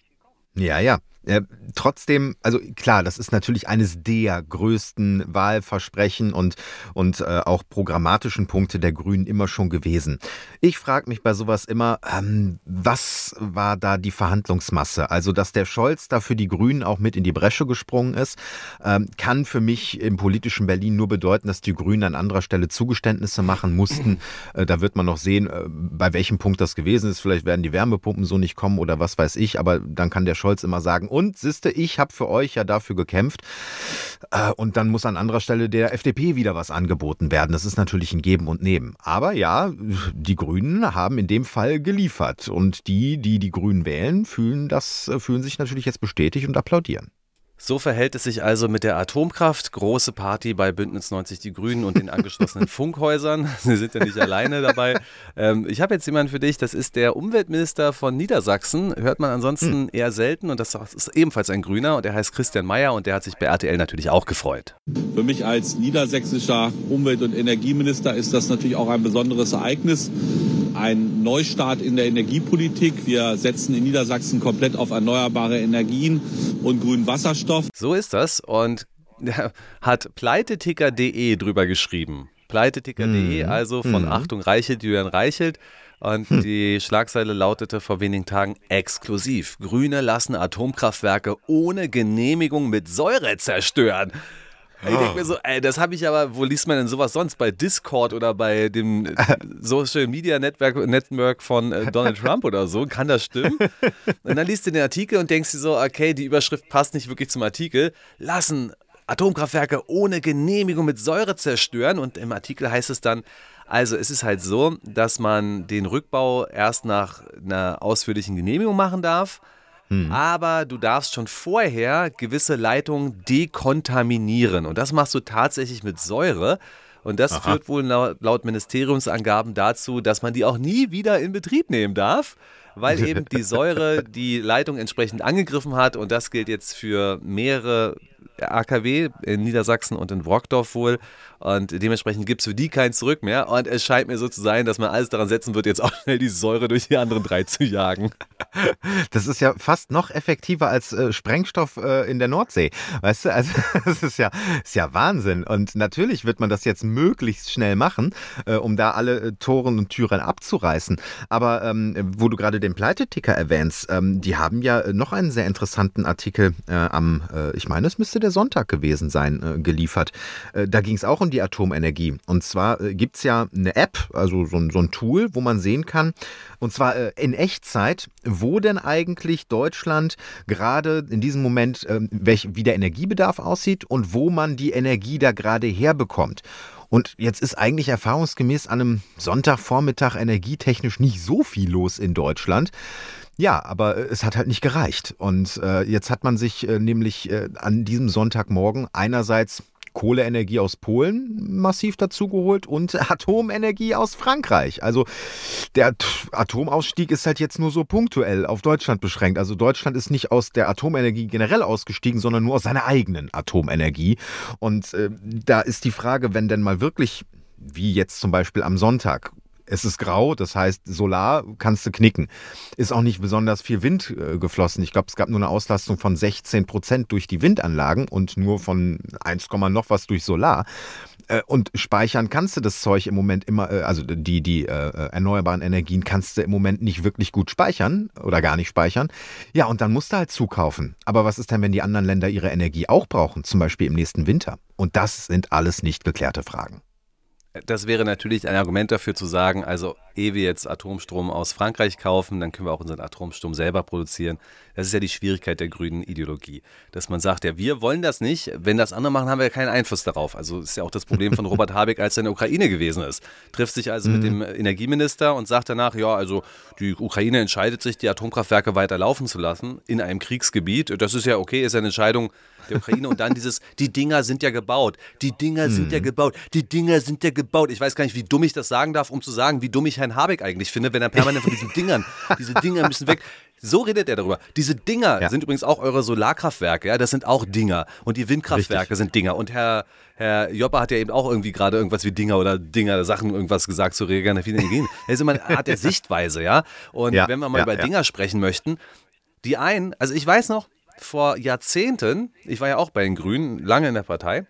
Ja, ja. Äh, trotzdem, also klar, das ist natürlich eines der größten Wahlversprechen und, und äh, auch programmatischen Punkte der Grünen immer schon gewesen. Ich frage mich bei sowas immer, ähm, was war da die Verhandlungsmasse? Also, dass der Scholz da für die Grünen auch mit in die Bresche gesprungen ist, ähm, kann für mich im politischen Berlin nur bedeuten, dass die Grünen an anderer Stelle Zugeständnisse machen mussten. Äh, da wird man noch sehen, äh, bei welchem Punkt das gewesen ist. Vielleicht werden die Wärmepumpen so nicht kommen oder was weiß ich, aber dann kann der Scholz immer sagen, und siehste, ich habe für euch ja dafür gekämpft. Äh, und dann muss an anderer Stelle der FDP wieder was angeboten werden. Das ist natürlich ein Geben und Nehmen. Aber ja, die Grünen haben in dem Fall geliefert. Und die, die die Grünen wählen, fühlen, das, äh, fühlen sich natürlich jetzt bestätigt und applaudieren. So verhält es sich also mit der Atomkraft. Große Party bei Bündnis 90 Die Grünen und den angeschlossenen Funkhäusern. Sie sind ja nicht alleine dabei. Ähm, ich habe jetzt jemanden für dich, das ist der Umweltminister von Niedersachsen. Hört man ansonsten eher selten und das ist ebenfalls ein Grüner und der heißt Christian Mayer und der hat sich bei RTL natürlich auch gefreut. Für mich als niedersächsischer Umwelt- und Energieminister ist das natürlich auch ein besonderes Ereignis. Ein Neustart in der Energiepolitik. Wir setzen in Niedersachsen komplett auf erneuerbare Energien und grünen Wasserstoff. So ist das und hat pleiteticker.de drüber geschrieben. Pleiteticker.de, Mhm. also von Mhm. Achtung Reichelt, Julian Reichelt. Und die Schlagzeile lautete vor wenigen Tagen exklusiv. Grüne lassen Atomkraftwerke ohne Genehmigung mit Säure zerstören. Ich denke mir so, ey, das habe ich aber, wo liest man denn sowas sonst? Bei Discord oder bei dem Social Media Network, Network von äh, Donald Trump oder so? Kann das stimmen? Und dann liest du den Artikel und denkst dir so, okay, die Überschrift passt nicht wirklich zum Artikel. Lassen Atomkraftwerke ohne Genehmigung mit Säure zerstören. Und im Artikel heißt es dann, also es ist halt so, dass man den Rückbau erst nach einer ausführlichen Genehmigung machen darf. Aber du darfst schon vorher gewisse Leitungen dekontaminieren. Und das machst du tatsächlich mit Säure. Und das führt wohl laut, laut Ministeriumsangaben dazu, dass man die auch nie wieder in Betrieb nehmen darf, weil eben die Säure die Leitung entsprechend angegriffen hat. Und das gilt jetzt für mehrere AKW in Niedersachsen und in Brockdorf wohl. Und dementsprechend gibt es für die kein Zurück mehr. Und es scheint mir so zu sein, dass man alles daran setzen wird, jetzt auch schnell die Säure durch die anderen drei zu jagen. Das ist ja fast noch effektiver als äh, Sprengstoff äh, in der Nordsee. Weißt du, also das ist ja, ist ja Wahnsinn. Und natürlich wird man das jetzt möglichst schnell machen, äh, um da alle äh, Toren und Türen abzureißen. Aber ähm, wo du gerade den Pleiteticker erwähnst, ähm, die haben ja noch einen sehr interessanten Artikel äh, am, äh, ich meine, es müsste der Sonntag gewesen sein, geliefert. da ging es auch um die Atomenergie. Und zwar äh, gibt es ja eine App, also so, so, ein Tool, wo man sehen kann, und zwar äh, in Echtzeit, wo denn eigentlich Deutschland gerade in diesem Moment, äh, welch, wie der Energiebedarf aussieht und wo man die Energie da gerade herbekommt. Und jetzt ist eigentlich erfahrungsgemäß an einem Sonntagvormittag energietechnisch nicht so viel los in Deutschland. Ja, aber äh, es hat halt nicht gereicht. Und äh, jetzt hat man sich äh, nämlich äh, an diesem Sonntagmorgen einerseits Kohleenergie aus Polen massiv dazugeholt und Atomenergie aus Frankreich. Also der Atomausstieg ist halt jetzt nur so punktuell auf Deutschland beschränkt. Also Deutschland ist nicht aus der Atomenergie generell ausgestiegen, sondern nur aus seiner eigenen Atomenergie. Und äh, da ist die Frage, wenn denn mal wirklich wie jetzt zum Beispiel am Sonntag es ist grau, das heißt, Solar kannst du knicken. Ist auch nicht besonders viel Wind äh, geflossen. Ich glaube, es gab nur eine Auslastung von 16 Prozent durch die Windanlagen und nur von 1, noch was durch Solar. Äh, und speichern kannst du das Zeug im Moment immer, äh, also die, die äh, erneuerbaren Energien kannst du im Moment nicht wirklich gut speichern oder gar nicht speichern. Ja, und dann musst du halt zukaufen. Aber was ist denn, wenn die anderen Länder ihre Energie auch brauchen, zum Beispiel im nächsten Winter? Und das sind alles nicht geklärte Fragen. Das wäre natürlich ein Argument dafür zu sagen, also ehe wir jetzt Atomstrom aus Frankreich kaufen, dann können wir auch unseren Atomstrom selber produzieren. Das ist ja die Schwierigkeit der grünen Ideologie, dass man sagt, ja, wir wollen das nicht, wenn das andere machen, haben wir ja keinen Einfluss darauf. Also ist ja auch das Problem von Robert Habeck, als er in der Ukraine gewesen ist. Trifft sich also mhm. mit dem Energieminister und sagt danach, ja, also die Ukraine entscheidet sich, die Atomkraftwerke weiter laufen zu lassen in einem Kriegsgebiet. Das ist ja okay, ist eine Entscheidung der Ukraine und dann dieses, die Dinger sind ja gebaut, die Dinger sind ja mhm. gebaut, die Dinger sind ja gebaut. Ich weiß gar nicht, wie dumm ich das sagen darf, um zu sagen, wie dumm ich Herrn Habeck eigentlich finde, wenn er permanent von diesen Dingern, diese Dinger müssen weg. So redet er darüber. Diese Dinger ja. sind übrigens auch eure Solarkraftwerke, ja, das sind auch Dinger. Und die Windkraftwerke Richtig. sind Dinger. Und Herr, Herr Jopper hat ja eben auch irgendwie gerade irgendwas wie Dinger oder Dinger, Sachen irgendwas gesagt zu regenerativen Energien. Das ist immer eine Art der Sichtweise, ja. Und ja, wenn wir mal ja, über Dinger sprechen möchten, die einen, also ich weiß noch, vor Jahrzehnten, ich war ja auch bei den Grünen, lange in der Partei,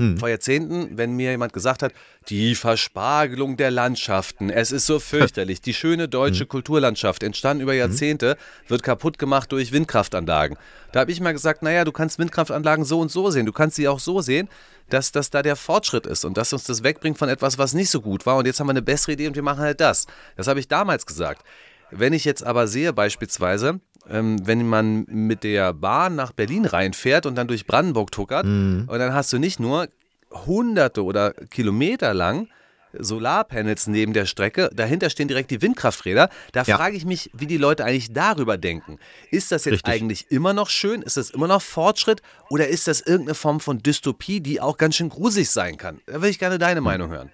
hm. vor Jahrzehnten, wenn mir jemand gesagt hat, die Verspargelung der Landschaften, es ist so fürchterlich, die schöne deutsche hm. Kulturlandschaft, entstanden über hm. Jahrzehnte, wird kaputt gemacht durch Windkraftanlagen. Da habe ich mal gesagt, naja, du kannst Windkraftanlagen so und so sehen, du kannst sie auch so sehen, dass das da der Fortschritt ist und dass uns das wegbringt von etwas, was nicht so gut war und jetzt haben wir eine bessere Idee und wir machen halt das. Das habe ich damals gesagt. Wenn ich jetzt aber sehe beispielsweise, wenn man mit der Bahn nach Berlin reinfährt und dann durch Brandenburg tuckert, mhm. und dann hast du nicht nur hunderte oder Kilometer lang Solarpanels neben der Strecke, dahinter stehen direkt die Windkrafträder. Da ja. frage ich mich, wie die Leute eigentlich darüber denken. Ist das jetzt Richtig. eigentlich immer noch schön? Ist das immer noch Fortschritt? Oder ist das irgendeine Form von Dystopie, die auch ganz schön gruselig sein kann? Da würde ich gerne deine hm. Meinung hören.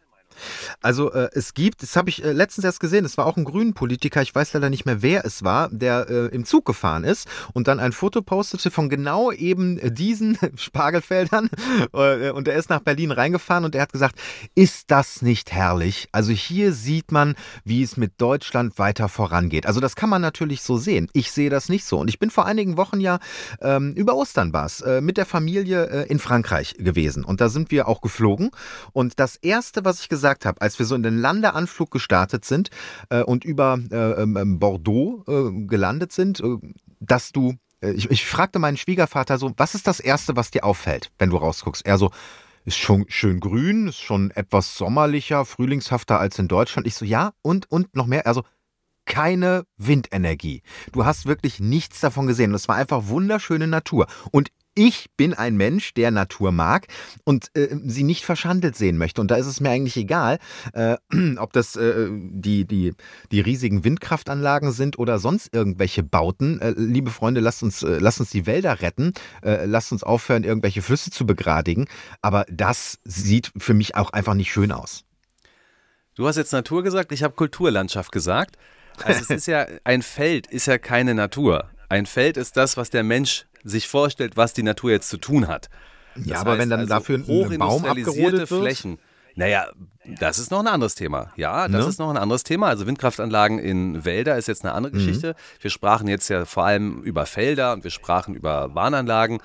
Also äh, es gibt, das habe ich äh, letztens erst gesehen, es war auch ein grünen Politiker, ich weiß leider nicht mehr, wer es war, der äh, im Zug gefahren ist und dann ein Foto postete von genau eben diesen Spargelfeldern äh, und er ist nach Berlin reingefahren und er hat gesagt, ist das nicht herrlich? Also hier sieht man, wie es mit Deutschland weiter vorangeht. Also das kann man natürlich so sehen. Ich sehe das nicht so und ich bin vor einigen Wochen ja ähm, über Ostern war es, äh, mit der Familie äh, in Frankreich gewesen und da sind wir auch geflogen und das erste, was ich gesagt gesagt habe, als wir so in den Landeanflug gestartet sind äh, und über äh, ähm, ähm Bordeaux äh, gelandet sind, äh, dass du, äh, ich, ich fragte meinen Schwiegervater so, was ist das Erste, was dir auffällt, wenn du rausguckst? Er so, ist schon schön grün, ist schon etwas sommerlicher, frühlingshafter als in Deutschland. Ich so, ja, und, und noch mehr. Also, keine Windenergie. Du hast wirklich nichts davon gesehen. Das war einfach wunderschöne Natur. Und ich bin ein Mensch, der Natur mag und äh, sie nicht verschandelt sehen möchte. Und da ist es mir eigentlich egal, äh, ob das äh, die, die, die riesigen Windkraftanlagen sind oder sonst irgendwelche Bauten. Äh, liebe Freunde, lasst uns, äh, lasst uns die Wälder retten. Äh, lasst uns aufhören, irgendwelche Flüsse zu begradigen. Aber das sieht für mich auch einfach nicht schön aus. Du hast jetzt Natur gesagt, ich habe Kulturlandschaft gesagt. Also es ist ja, ein Feld ist ja keine Natur. Ein Feld ist das, was der Mensch sich vorstellt, was die Natur jetzt zu tun hat. Das ja, aber wenn dann also dafür ein Baum abgerodet wird? Flächen. Naja, das ist noch ein anderes Thema. Ja, das ne? ist noch ein anderes Thema. Also Windkraftanlagen in Wälder ist jetzt eine andere mhm. Geschichte. Wir sprachen jetzt ja vor allem über Felder und wir sprachen über Warnanlagen.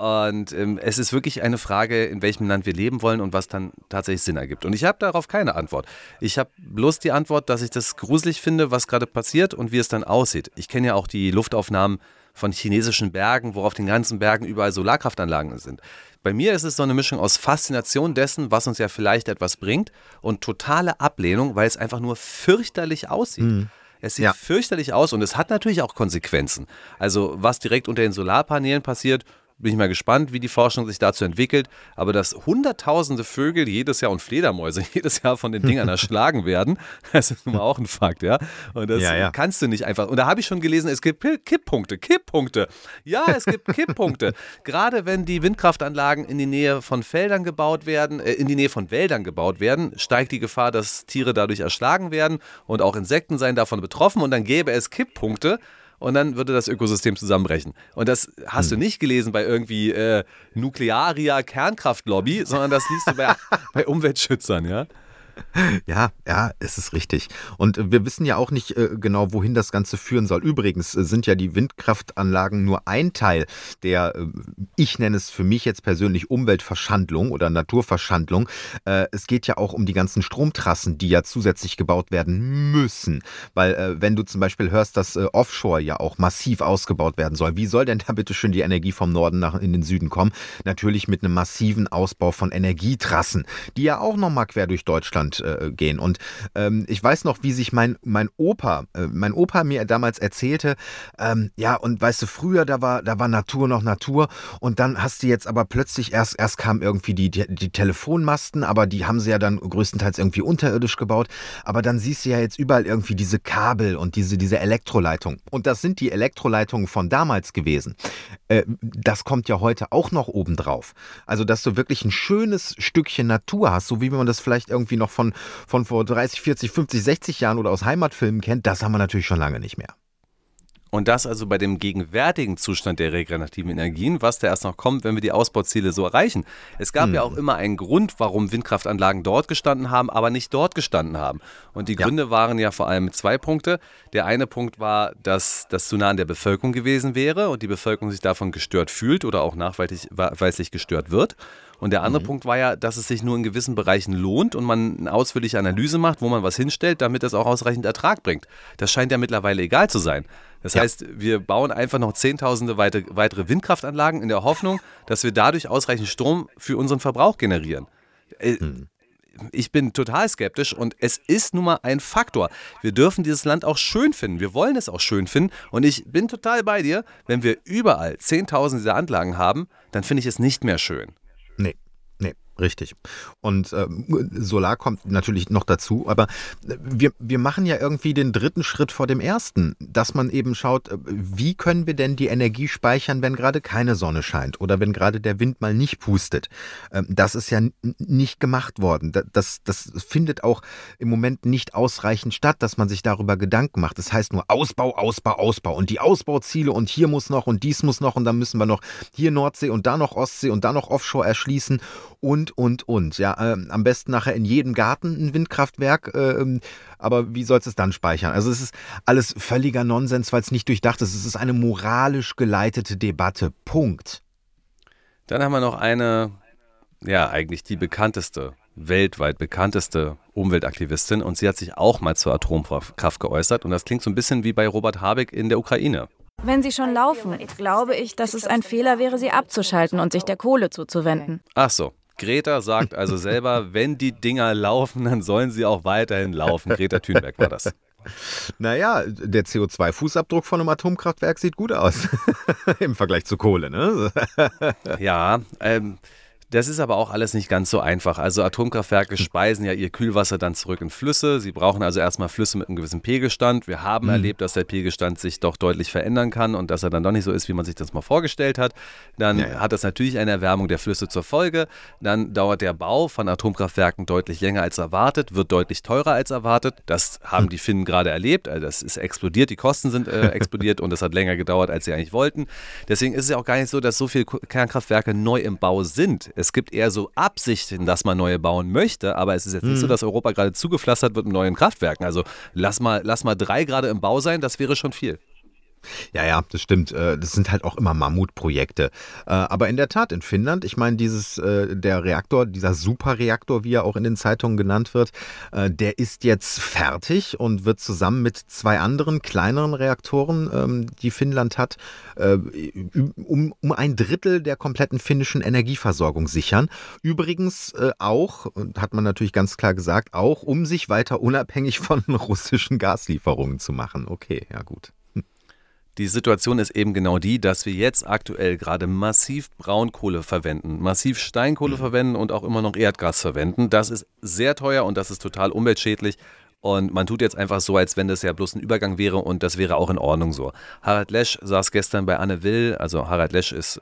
Und ähm, es ist wirklich eine Frage, in welchem Land wir leben wollen und was dann tatsächlich Sinn ergibt. Und ich habe darauf keine Antwort. Ich habe bloß die Antwort, dass ich das gruselig finde, was gerade passiert und wie es dann aussieht. Ich kenne ja auch die Luftaufnahmen von chinesischen Bergen, wo auf den ganzen Bergen überall Solarkraftanlagen sind. Bei mir ist es so eine Mischung aus Faszination dessen, was uns ja vielleicht etwas bringt, und totale Ablehnung, weil es einfach nur fürchterlich aussieht. Mhm. Es sieht ja. fürchterlich aus und es hat natürlich auch Konsequenzen. Also was direkt unter den Solarpanelen passiert, bin ich mal gespannt, wie die Forschung sich dazu entwickelt. Aber dass hunderttausende Vögel jedes Jahr und Fledermäuse jedes Jahr von den Dingern erschlagen werden, das ist nun mal auch ein Fakt, ja. Und das ja, ja. kannst du nicht einfach. Und da habe ich schon gelesen, es gibt Kipppunkte, Kipppunkte. Ja, es gibt Kipppunkte. Gerade wenn die Windkraftanlagen in die Nähe von Feldern gebaut werden, äh, in die Nähe von Wäldern gebaut werden, steigt die Gefahr, dass Tiere dadurch erschlagen werden und auch Insekten seien davon betroffen. Und dann gäbe es Kipppunkte und dann würde das Ökosystem zusammenbrechen. Und das hast hm. du nicht gelesen bei irgendwie äh, Nuklearia Kernkraftlobby, sondern das liest du bei, bei Umweltschützern, ja. Ja, ja, es ist richtig. Und wir wissen ja auch nicht äh, genau, wohin das Ganze führen soll. Übrigens äh, sind ja die Windkraftanlagen nur ein Teil der, äh, ich nenne es für mich jetzt persönlich Umweltverschandlung oder Naturverschandlung. es geht ja auch um die ganzen Stromtrassen, die ja zusätzlich gebaut werden müssen. Weil wenn du zum Beispiel hörst, dass Offshore ja auch massiv ausgebaut werden soll, wie soll denn da bitte schön die Energie vom Norden nach in den Süden kommen? Natürlich mit einem massiven Ausbau von Energietrassen, die ja auch nochmal quer durch Deutschland Deutschland äh, gehen. Und ähm, ich weiß noch, wie sich mein, mein Opa, äh, mein Opa mir damals erzählte, ähm, ja, und weißt du, früher, da war, da war Natur noch Natur und dann hast du jetzt aber plötzlich erst, erst kamen irgendwie die, die, die Telefonmasten, aber die haben sie ja dann größtenteils irgendwie unterirdisch gebaut. Aber dann siehst du ja jetzt überall irgendwie diese Kabel und diese, diese Elektroleitung. Und das sind die Elektroleitungen von damals gewesen. Äh, das kommt ja heute auch noch obendrauf. Also, dass du wirklich ein schönes Stückchen Natur hast, so wie man das vielleicht irgendwie noch von von, von vor 30, 40, 50, 60 Jahren oder aus Heimatfilmen kennt, das haben wir natürlich schon lange nicht mehr. Und das also bei dem gegenwärtigen Zustand der regenerativen Energien, was da erst noch kommt, wenn wir die Ausbauziele so erreichen. Es gab hm. ja auch immer einen Grund, warum Windkraftanlagen dort gestanden haben, aber nicht dort gestanden haben. Und die Gründe ja. waren ja vor allem zwei Punkte. Der eine Punkt war, dass das zu nah an der Bevölkerung gewesen wäre und die Bevölkerung sich davon gestört fühlt oder auch nachweislich gestört wird. Und der andere mhm. Punkt war ja, dass es sich nur in gewissen Bereichen lohnt und man eine ausführliche Analyse macht, wo man was hinstellt, damit das auch ausreichend Ertrag bringt. Das scheint ja mittlerweile egal zu sein. Das ja. heißt, wir bauen einfach noch Zehntausende weitere Windkraftanlagen in der Hoffnung, dass wir dadurch ausreichend Strom für unseren Verbrauch generieren. Mhm ich bin total skeptisch und es ist nun mal ein Faktor. Wir dürfen dieses Land auch schön finden. Wir wollen es auch schön finden und ich bin total bei dir. Wenn wir überall 10.000 dieser Anlagen haben, dann finde ich es nicht mehr schön. Richtig. Und äh, Solar kommt natürlich noch dazu, aber wir, wir machen ja irgendwie den dritten Schritt vor dem ersten, dass man eben schaut, äh, wie können wir denn die Energie speichern, wenn gerade keine Sonne scheint oder wenn gerade der Wind mal nicht pustet. Ähm, das ist ja nicht gemacht worden. Das, das findet auch im Moment nicht ausreichend statt, dass man sich darüber Gedanken macht. Das heißt nur Ausbau, Ausbau, Ausbau und die Ausbauziele und hier muss noch und dies muss noch und dann müssen wir noch hier Nordsee und da noch Ostsee und da noch Offshore erschließen und, und, und. Ja, äh, am besten nachher in jedem Garten ein Windkraftwerk. Äh, aber wie sollst du es dann speichern? Also es ist alles völliger Nonsens, weil es nicht durchdacht ist. Es ist eine moralisch geleitete Debatte. Punkt. Dann haben wir noch eine, ja, eigentlich die bekannteste, weltweit bekannteste Umweltaktivistin und sie hat sich auch mal zur Atomkraft geäußert und das klingt so ein bisschen wie bei Robert Habeck in der Ukraine. Wenn sie schon laufen, glaube ich, dass es ein Fehler wäre, sie abzuschalten und sich der Kohle zuzuwenden. Ach so, Greta sagt also selber, wenn die Dinger laufen, dann sollen sie auch weiterhin laufen. Greta Thunberg war das. Naja, der CO2-Fußabdruck von einem Atomkraftwerk sieht gut aus. Im Vergleich zu Kohle, ne? ja, ähm, Das ist aber auch alles nicht ganz so einfach. Also Atomkraftwerke speisen ja ihr Kühlwasser dann zurück in Flüsse. Sie brauchen also erstmal Flüsse mit einem gewissen Pegelstand. Wir haben mhm. erlebt, dass der Pegelstand sich doch deutlich verändern kann und dass er dann doch nicht so ist, wie man sich das mal vorgestellt hat. Dann ja, ja. hat das natürlich eine Erwärmung der Flüsse zur Folge. Dann dauert der Bau von Atomkraftwerken deutlich länger als erwartet, wird deutlich teurer als erwartet. Das haben hm. die Finnen gerade erlebt. Also das ist explodiert, die Kosten sind äh, explodiert und es hat länger gedauert, als sie eigentlich wollten. Deswegen ist es ja auch gar nicht so, dass so viele Kernkraftwerke neu im Bau sind. Es gibt eher so Absichten, dass man neue bauen möchte, aber es ist jetzt nicht so, mhm. dass Europa gerade zugepflastert wird mit neuen Kraftwerken. Also lass mal, lass mal drei gerade im Bau sein, das wäre schon viel. Ja, ja, das stimmt. Äh, das sind halt auch immer Mammutprojekte. Äh, aber in der Tat, in Finnland, ich meine, dieses, äh, der Reaktor, dieser Superreaktor, wie er auch in den Zeitungen genannt wird, der ist jetzt fertig und wird zusammen mit zwei anderen kleineren Reaktoren, ähm, die Finnland hat, um, um ein Drittel der kompletten finnischen Energieversorgung sichern. Übrigens auch, hat man natürlich ganz klar gesagt, auch um sich weiter unabhängig von russischen Gaslieferungen zu machen. Okay, ja gut. Die Situation ist eben genau die, dass wir jetzt aktuell gerade massiv Braunkohle verwenden, massiv Steinkohle mhm. verwenden und auch immer noch Erdgas verwenden. Das ist sehr teuer und das ist total umweltschädlich. Und man tut jetzt einfach so, als wenn das ja bloß ein Übergang wäre und das wäre auch in Ordnung so. Harald Lesch saß gestern bei Anne Will, also Harald Lesch ist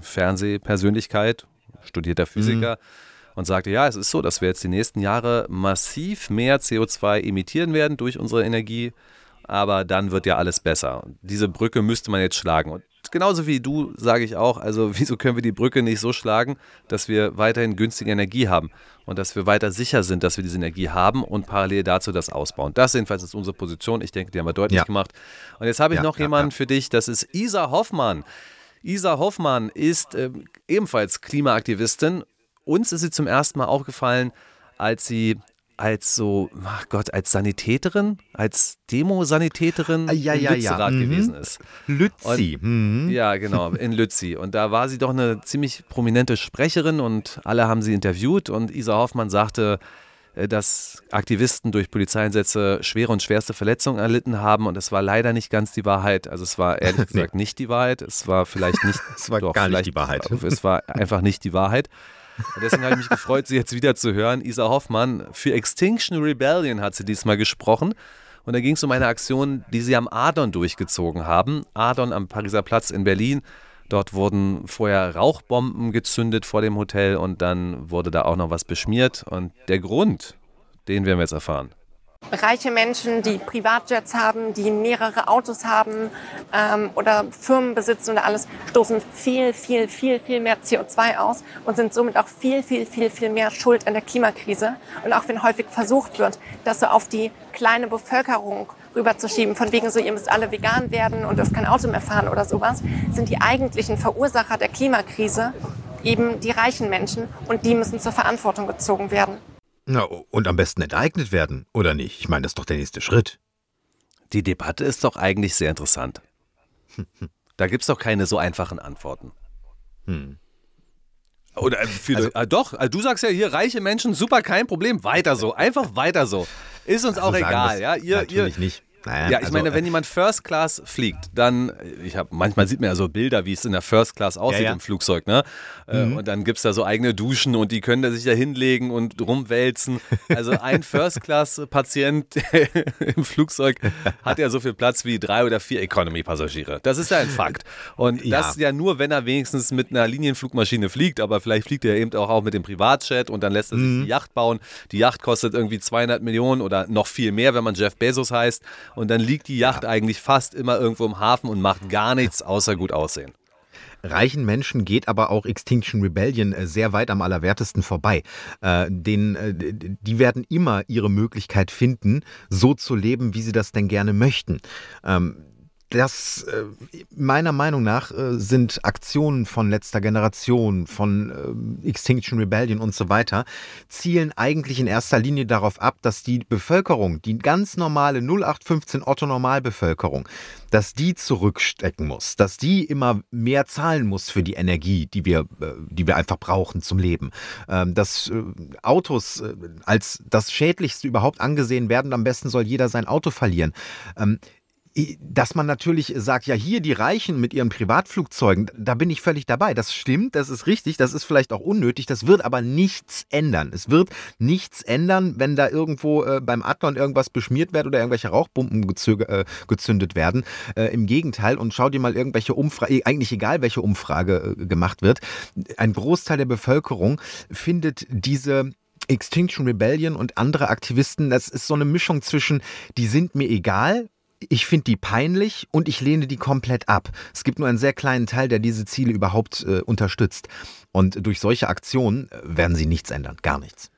Fernsehpersönlichkeit, studierter Physiker. Mhm und sagte, ja, es ist so, dass wir jetzt die nächsten Jahre massiv mehr CO2 emittieren werden durch unsere Energie, aber dann wird ja alles besser. Diese Brücke müsste man jetzt schlagen. Und genauso wie du sage ich auch, also wieso können wir die Brücke nicht so schlagen, dass wir weiterhin günstige Energie haben und dass wir weiter sicher sind, dass wir diese Energie haben und parallel dazu das ausbauen. Das jedenfalls ist unsere Position. Ich denke, die haben wir deutlich ja. gemacht. Und jetzt habe ich ja, noch ja, jemanden für dich, das ist Isa Hoffmann. Isa Hoffmann ist äh, ebenfalls Klimaaktivistin. Uns ist sie zum ersten Mal aufgefallen, als sie als so, ach Gott, als Sanitäterin, als Demosanitäterin ah, ja, ja, Lützerath ja. Mhm. gewesen ist. Lützi. Und, mhm. Ja, genau, in Lützi. Und da war sie doch eine ziemlich prominente Sprecherin und alle haben sie interviewt und Isa Hoffmann sagte, äh, dass Aktivisten durch Polizeieinsätze schwere und schwerste Verletzungen erlitten haben und es war leider nicht ganz die Wahrheit. Also es war ehrlich gesagt nicht die Wahrheit. Es war vielleicht nicht. es war doch, gar nicht die Wahrheit. Es war einfach nicht die Wahrheit. Und deswegen habe ich mich gefreut, sie jetzt wieder zu hören. Isa Hoffmann, für Extinction Rebellion hat sie diesmal gesprochen. Und da ging es um eine Aktion, die sie am Adon durchgezogen haben. Adon am Pariser Platz in Berlin. Dort wurden vorher Rauchbomben gezündet vor dem Hotel und dann wurde da auch noch was beschmiert. Und der Grund, den werden wir jetzt erfahren reiche Menschen, die Privatjets haben, die mehrere Autos haben ähm, oder Firmen besitzen oder alles, stoßen viel, viel, viel, viel mehr CO2 aus und sind somit auch viel, viel, viel, viel mehr schuld an der Klimakrise. Und auch wenn häufig versucht wird, das so auf die kleine Bevölkerung rüberzuschieben, von wegen so, ihr müsst alle vegan werden und dürft kein Auto mehr fahren oder sowas, sind die eigentlichen Verursacher der Klimakrise eben die reichen Menschen und die müssen zur Verantwortung gezogen werden. Na, und am besten enteignet werden, oder nicht? Ich meine, das ist doch der nächste Schritt. Die Debatte ist doch eigentlich sehr interessant. da gibt es doch keine so einfachen Antworten. Hm. Oder äh, viele, also, äh, doch, also du sagst ja hier, reiche Menschen, super, kein Problem, weiter so, einfach weiter so. Ist uns also auch egal, ja. Ihr, natürlich ihr, nicht. Naja, ja, ich also, meine, wenn äh, jemand First Class fliegt, dann, ich habe, manchmal sieht man ja so Bilder, wie es in der First Class aussieht ja, ja. im Flugzeug, ne? Äh, mhm. Und dann gibt es da so eigene Duschen und die können da sich da hinlegen und rumwälzen. Also ein First Class Patient im Flugzeug hat ja so viel Platz wie drei oder vier Economy Passagiere. Das ist ja ein Fakt. Und ja. das ja nur, wenn er wenigstens mit einer Linienflugmaschine fliegt, aber vielleicht fliegt er eben auch, auch mit dem Privatjet und dann lässt er sich mhm. die Yacht bauen. Die Yacht kostet irgendwie 200 Millionen oder noch viel mehr, wenn man Jeff Bezos heißt und dann liegt die Yacht ja. eigentlich fast immer irgendwo im Hafen und macht gar nichts außer gut aussehen. Reichen Menschen geht aber auch Extinction Rebellion äh, sehr weit am allerwertesten vorbei. Äh, den, äh, die werden immer ihre Möglichkeit finden, so zu leben, wie sie das denn gerne möchten. Ähm, das äh, meiner Meinung nach äh, sind Aktionen von letzter Generation, von äh, Extinction Rebellion und so weiter, zielen eigentlich in erster Linie darauf ab, dass die Bevölkerung, die ganz normale 0815 Otto Normalbevölkerung, dass die zurückstecken muss, dass die immer mehr zahlen muss für die Energie, die wir, die wir einfach brauchen zum Leben. Ähm, dass Autos als das Schädlichste überhaupt angesehen werden, am besten soll jeder sein Auto verlieren. Ähm, dass man natürlich sagt, ja, hier die Reichen mit ihren Privatflugzeugen, da bin ich völlig dabei. Das stimmt, das ist richtig, das ist vielleicht auch unnötig, das wird aber nichts ändern. Es wird nichts ändern, wenn da irgendwo äh, beim Adlon irgendwas beschmiert wird oder irgendwelche Rauchbomben äh, gezündet werden. Äh, Im Gegenteil, und schau dir mal irgendwelche Umfrage, eigentlich egal welche Umfrage äh, gemacht wird, ein Großteil der Bevölkerung findet diese Extinction Rebellion und andere Aktivisten, das ist so eine Mischung zwischen, die sind mir egal ich finde die peinlich und ich lehne die komplett ab. Es gibt nur einen sehr kleinen Teil, der diese Ziele überhaupt äh, unterstützt. Und durch solche Aktionen äh, werden sie nichts ändern, gar nichts.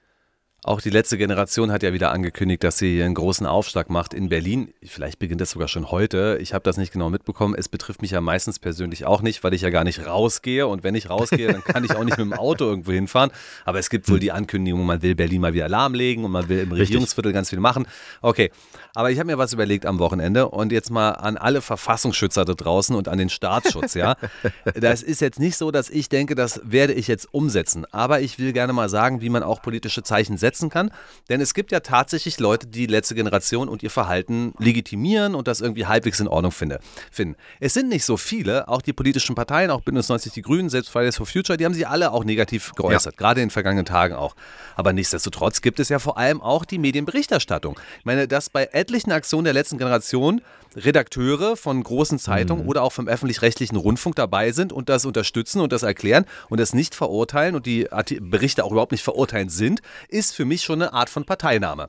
Auch die letzte Generation hat ja wieder angekündigt, dass sie einen großen Aufschlag macht in Berlin. Vielleicht beginnt das sogar schon heute. Ich habe das nicht genau mitbekommen. Es betrifft mich ja meistens persönlich auch nicht, weil ich ja gar nicht rausgehe. Und wenn ich rausgehe, dann kann ich auch nicht mit dem Auto irgendwo hinfahren. Aber es gibt wohl die Ankündigung, man will Berlin mal wieder lahmlegen und man will im Regierungsviertel ganz viel machen. Okay, aber ich habe mir was überlegt am Wochenende und jetzt mal an alle Verfassungsschützer da draußen und an den Staatsschutz, ja. Das ist jetzt nicht so, dass ich denke, das werde ich jetzt umsetzen. Aber ich will gerne mal sagen, wie man auch politische Zeichen setzen kann. Denn es gibt ja tatsächlich Leute, die letzte Generation und ihr Verhalten legitimieren und das irgendwie halbwegs in Ordnung finde, finden. Es sind nicht so viele, auch die politischen Parteien, auch Bündnis 90 Die Grünen, selbst Fridays for Future, die haben sich alle auch negativ geäußert, ja. gerade in den vergangenen Tagen auch. Aber nichtsdestotrotz gibt es ja vor allem auch die Medienberichterstattung. Ich meine, dass bei etlichen Aktionen der letzten Generation Redakteure von großen Zeitungen mhm. oder auch vom öffentlich-rechtlichen Rundfunk dabei sind und das unterstützen und das erklären und das nicht verurteilen und die Berichte auch überhaupt nicht verurteilen sind, ist für mich schon eine Art von Parteinahme.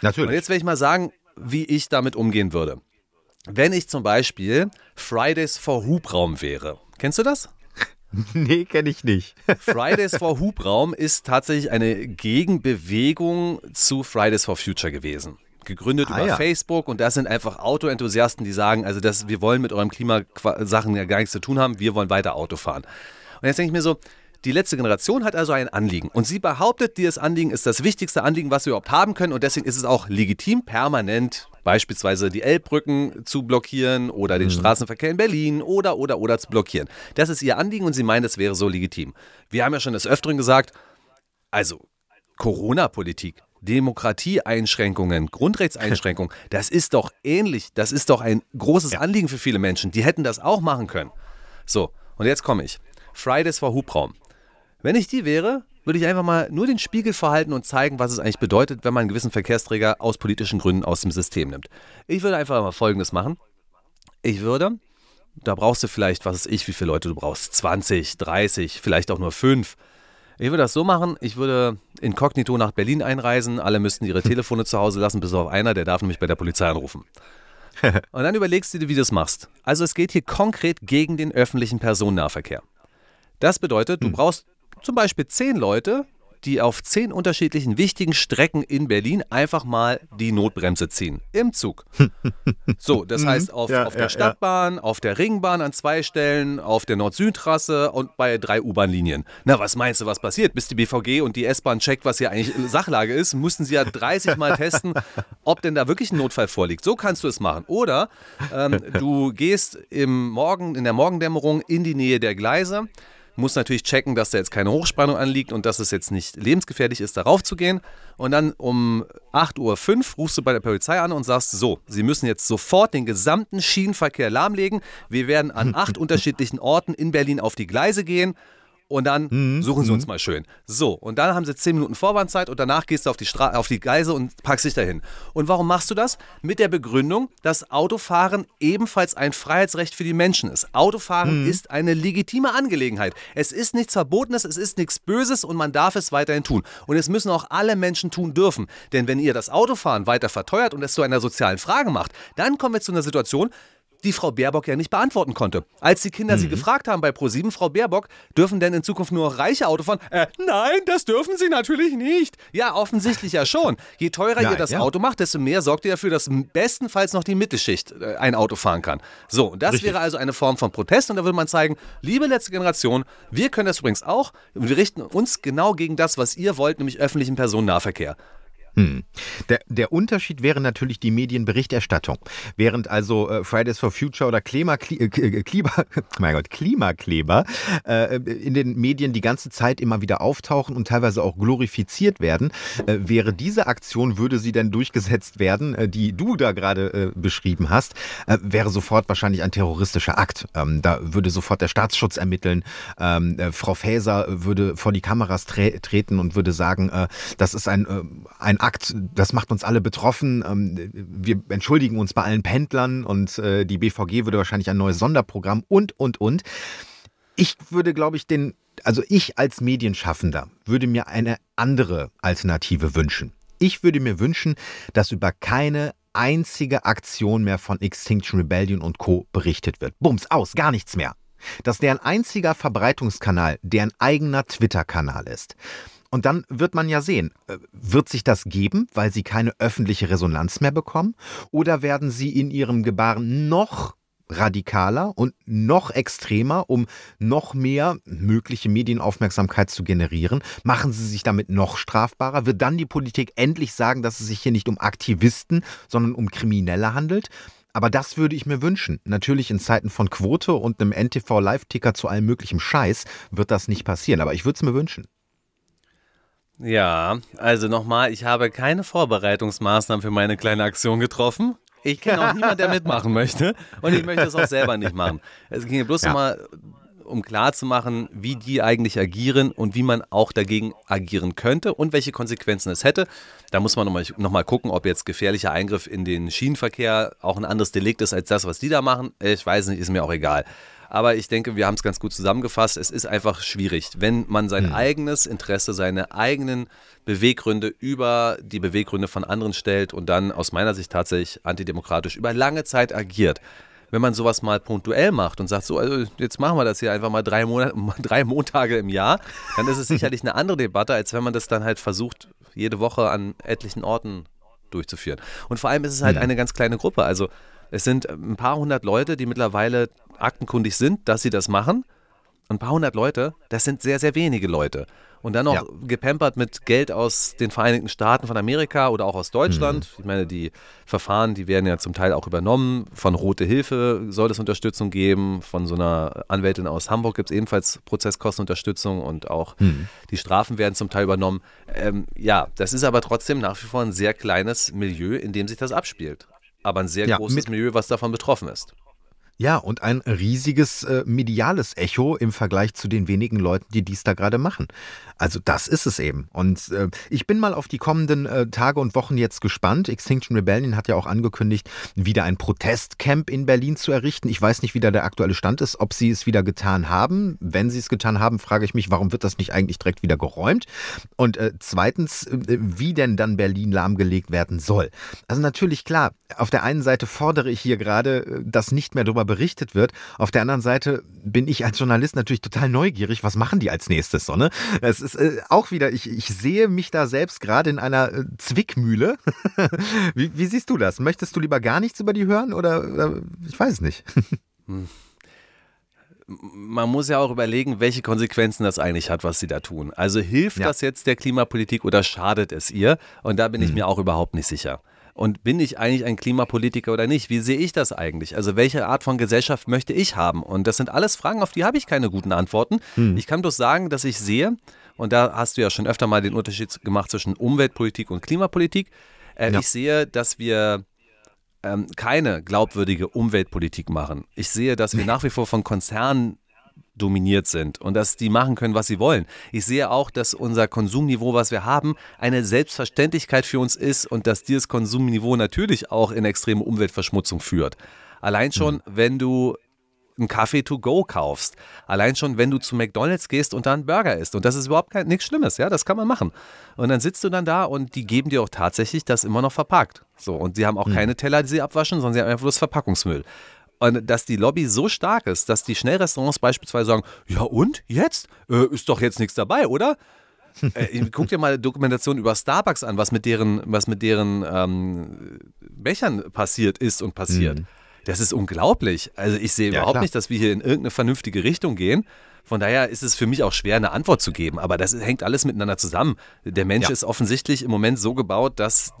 Natürlich. Und jetzt werde ich mal sagen, wie ich damit umgehen würde. Wenn ich zum Beispiel Fridays for Hubraum wäre. Kennst du das? Nee, kenne ich nicht. Fridays for Hubraum ist tatsächlich eine Gegenbewegung zu Fridays for Future gewesen. Gegründet ah, über ja. Facebook und das sind einfach Autoenthusiasten, die sagen, also das, wir wollen mit eurem Klimasachen ja gar nichts zu tun haben, wir wollen weiter Auto fahren. Und jetzt denke ich mir so, die letzte Generation hat also ein Anliegen und sie behauptet, dieses Anliegen ist das wichtigste Anliegen, was wir überhaupt haben können und deswegen ist es auch legitim, permanent beispielsweise die Elbbrücken zu blockieren oder den mhm. Straßenverkehr in Berlin oder oder oder zu blockieren. Das ist ihr Anliegen und sie meinen, das wäre so legitim. Wir haben ja schon des Öfteren gesagt, also Corona-Politik, Demokratieeinschränkungen, Grundrechtseinschränkungen, das ist doch ähnlich. Das ist doch ein großes ja. Anliegen für viele Menschen. Die hätten das auch machen können. So, und jetzt komme ich. Fridays for Hubraum. Wenn ich die wäre, würde ich einfach mal nur den Spiegel verhalten und zeigen, was es eigentlich bedeutet, wenn man einen gewissen Verkehrsträger aus politischen Gründen aus dem System nimmt. Ich würde einfach mal Folgendes machen. Ich würde, da brauchst du vielleicht, was weiß ich, wie viele Leute du brauchst, 20, 30, vielleicht auch nur 5. Ich würde das so machen, ich würde inkognito nach Berlin einreisen, alle müssten ihre Telefone zu Hause lassen, bis auf einer, der darf nämlich bei der Polizei anrufen. Und dann überlegst du dir, wie du das machst. Also es geht hier konkret gegen den öffentlichen Personennahverkehr. Das bedeutet, du hm. brauchst zum Beispiel zehn Leute, die auf zehn unterschiedlichen wichtigen Strecken in Berlin einfach mal die Notbremse ziehen. Im Zug. So, das mhm. heißt auf, ja, auf der ja, Stadtbahn, ja. auf der Ringbahn an zwei Stellen, auf der Nord-Süd-Trasse und bei drei U-Bahn-Linien. Na, was meinst du, was passiert? Bis die BVG und die S-Bahn checkt, was hier eigentlich Sachlage ist, mussten sie ja 30 Mal testen, ob denn da wirklich ein Notfall vorliegt. So kannst du es machen. Oder ähm, du gehst im Morgen, in der Morgendämmerung in die Nähe der Gleise muss natürlich checken, dass da jetzt keine Hochspannung anliegt und dass es jetzt nicht lebensgefährlich ist, darauf zu gehen. Und dann um 8.05 Uhr rufst du bei der Polizei an und sagst, so, sie müssen jetzt sofort den gesamten Schienenverkehr lahmlegen. Wir werden an acht unterschiedlichen Orten in Berlin auf die Gleise gehen und dann mhm. suchen sie uns mhm. mal schön. So, und dann haben sie zehn Minuten Vorwandzeit und danach gehst du auf die, Stra auf die Geise und packst dich dahin. Und warum machst du das? Mit der Begründung, dass Autofahren ebenfalls ein Freiheitsrecht für die Menschen ist. Autofahren mhm. ist eine legitime Angelegenheit. Es ist nichts Verbotenes, es ist nichts Böses und man darf es weiterhin tun. Und es müssen auch alle Menschen tun dürfen. Denn wenn ihr das Autofahren weiter verteuert und es zu einer sozialen Frage macht, dann kommen wir zu einer Situation, die Frau Baerbock ja nicht beantworten konnte. Als die Kinder mhm. sie gefragt haben bei ProSieben, Frau Baerbock, dürfen denn in Zukunft nur reiche Auto fahren? Äh, nein, das dürfen sie natürlich nicht. Ja, offensichtlich ja schon. Je teurer ja, ihr das ja. Auto macht, desto mehr sorgt ihr dafür, dass bestenfalls noch die Mittelschicht äh, ein Auto fahren kann. So, das Richtig. wäre also eine Form von Protest und da würde man zeigen, liebe letzte Generation, wir können das übrigens auch. Wir richten uns genau gegen das, was ihr wollt, nämlich öffentlichen Personennahverkehr. Hm. Der, der, Unterschied wäre natürlich die Medienberichterstattung. Während also äh, Fridays for Future oder Klima, äh, äh, Klima, mein Gott, Klimakleber äh, in den Medien die ganze Zeit immer wieder auftauchen und teilweise auch glorifiziert werden, äh, wäre diese Aktion, würde sie denn durchgesetzt werden, äh, die du da gerade beschrieben hast, wäre sofort wahrscheinlich ein terroristischer Akt. Ähm, da würde sofort der Staatsschutz ermitteln. Ähm, Frau Faeser würde vor die Kameras tre treten und würde sagen, das ist ein, ein Akt, das macht uns alle betroffen. Ähm, wir entschuldigen uns bei allen Pendlern und äh, die BVG würde wahrscheinlich ein neues Sonderprogramm und, und, und. Ich würde, glaube ich, den, also ich als Medienschaffender würde mir eine andere Alternative wünschen. Ich würde mir wünschen, dass über keine einzige Aktion mehr von Extinction Rebellion und Co. berichtet wird. Bums aus, gar nichts mehr. Dass deren einziger Verbreitungskanal deren eigener Twitter-Kanal ist. Und dann wird man ja sehen, äh, wird sich das geben, weil sie keine öffentliche Resonanz mehr bekommen? Oder werden sie in ihrem Gebaren noch radikaler und noch extremer, um noch mehr mögliche Medienaufmerksamkeit zu generieren? Machen sie sich damit noch strafbarer? Wird dann die Politik endlich sagen, dass es sich hier nicht um Aktivisten, sondern um Kriminelle handelt? Aber das würde ich mir wünschen. Natürlich in Zeiten von Quote und einem NTV-Live-Ticker zu allem möglichen Scheiß wird das nicht passieren. Aber ich würde es mir wünschen. Ja, also nochmal, ich habe keine Vorbereitungsmaßnahmen für meine kleine Aktion getroffen. Ich kenne auch niemanden, der mitmachen möchte. Und ich möchte es auch selber nicht machen. Es ging bloß ja. nochmal, um klarzumachen, wie die eigentlich agieren und wie man auch dagegen agieren könnte und welche Konsequenzen es hätte. Da muss man nochmal noch mal gucken, ob jetzt gefährlicher Eingriff in den Schienenverkehr auch ein anderes Delikt ist als das, was die da machen. Ich weiß nicht, ist mir auch egal. Aber ich denke, wir haben es ganz gut zusammengefasst. Es ist einfach schwierig, wenn man sein mhm. eigenes Interesse, seine eigenen Beweggründe über die Beweggründe von anderen stellt und dann aus meiner Sicht tatsächlich antidemokratisch über lange Zeit agiert wenn man sowas mal punktuell macht und sagt, so, also jetzt machen wir das hier einfach mal drei, Monate, drei Montage im Jahr, dann ist es sicherlich eine andere Debatte, als wenn man das dann halt versucht, jede Woche an etlichen Orten durchzuführen. Und vor allem ist es halt mhm. eine ganz kleine Gruppe. Also es sind ein paar hundert Leute, die mittlerweile aktenkundig sind, dass sie das machen. Ein paar hundert Leute, das sind sehr, sehr wenige Leute. Und dann noch ja. gepampert mit Geld aus den Vereinigten Staaten von Amerika oder auch aus Deutschland. Mhm. Ich meine, die Verfahren, die werden ja zum Teil auch übernommen. Von Rote Hilfe soll es Unterstützung geben. Von so einer Anwältin aus Hamburg gibt es ebenfalls Prozesskostenunterstützung und auch mhm. die Strafen werden zum Teil übernommen. Ähm, ja, das ist aber trotzdem nach wie vor ein sehr kleines Milieu, in dem sich das abspielt. Aber ein sehr ja, großes Milieu, was davon betroffen ist. Ja, und ein riesiges äh, mediales Echo im Vergleich zu den wenigen Leuten, die dies da gerade machen. Also das ist es eben. Und äh, ich bin mal auf die kommenden äh, Tage und Wochen jetzt gespannt. Extinction Rebellion hat ja auch angekündigt, wieder ein Protestcamp in Berlin zu errichten. Ich weiß nicht, wie da der aktuelle Stand ist, ob sie es wieder getan haben. Wenn sie es getan haben, frage ich mich, warum wird das nicht eigentlich direkt wieder geräumt? Und äh, zweitens, äh, wie denn dann Berlin lahmgelegt werden soll. Also natürlich klar, auf der einen Seite fordere ich hier gerade, äh, dass nicht mehr darüber berichtet wird. Auf der anderen Seite bin ich als Journalist natürlich total neugierig. Was machen die als nächstes? So, ne? Es ist ist äh, auch wieder, ich, ich sehe mich da selbst gerade in einer äh, Zwickmühle. wie, wie, siehst du das? Möchtest du lieber gar nichts über die hören oder, oder ich weiß es nicht. Man muss ja auch überlegen, welche Konsequenzen das eigentlich hat, was sie da tun. Also hilft ja. das jetzt der Klimapolitik oder schadet es ihr? Und da bin ich hm. mir auch überhaupt nicht sicher. Und bin ich eigentlich ein Klimapolitiker oder nicht? Wie sehe ich das eigentlich? Also welche Art von Gesellschaft möchte ich haben? Und das sind alles Fragen, auf die habe ich keine guten Antworten. Hm. Ich kann bloß sagen, dass ich sehe, und da hast du ja schon öfter mal den Unterschied gemacht zwischen Umweltpolitik und Klimapolitik. Äh, ja. Ich sehe, dass wir ähm, keine glaubwürdige Umweltpolitik machen. Ich sehe, dass wir nach wie vor von Konzernen dominiert sind und dass die machen können, was sie wollen. Ich sehe auch, dass unser Konsumniveau, was wir haben, eine Selbstverständlichkeit für uns ist und dass dieses Konsumniveau natürlich auch in extreme Umweltverschmutzung führt. Allein schon, mhm. wenn du einen Kaffee to go kaufst. Allein schon, wenn du zu McDonalds gehst und da einen Burger isst. Und das ist überhaupt kein, nichts Schlimmes, ja, das kann man machen. Und dann sitzt du dann da und die geben dir auch tatsächlich das immer noch verpackt. So, und sie haben auch mhm. keine Teller, die sie abwaschen, sondern sie haben einfach bloß Verpackungsmüll. Und dass die Lobby so stark ist, dass die Schnellrestaurants beispielsweise sagen, ja und jetzt? Äh, ist doch jetzt nichts dabei, oder? äh, guck dir mal Dokumentation über Starbucks an, was mit deren, was mit deren ähm, Bechern passiert ist und passiert. Mhm. Das ist unglaublich. Also ich sehe ja, überhaupt klar. nicht, dass wir hier in irgendeine vernünftige Richtung gehen. Von daher ist es für mich auch schwer, eine Antwort zu geben. Aber das hängt alles miteinander zusammen. Der Mensch ja. ist offensichtlich im Moment so gebaut, dass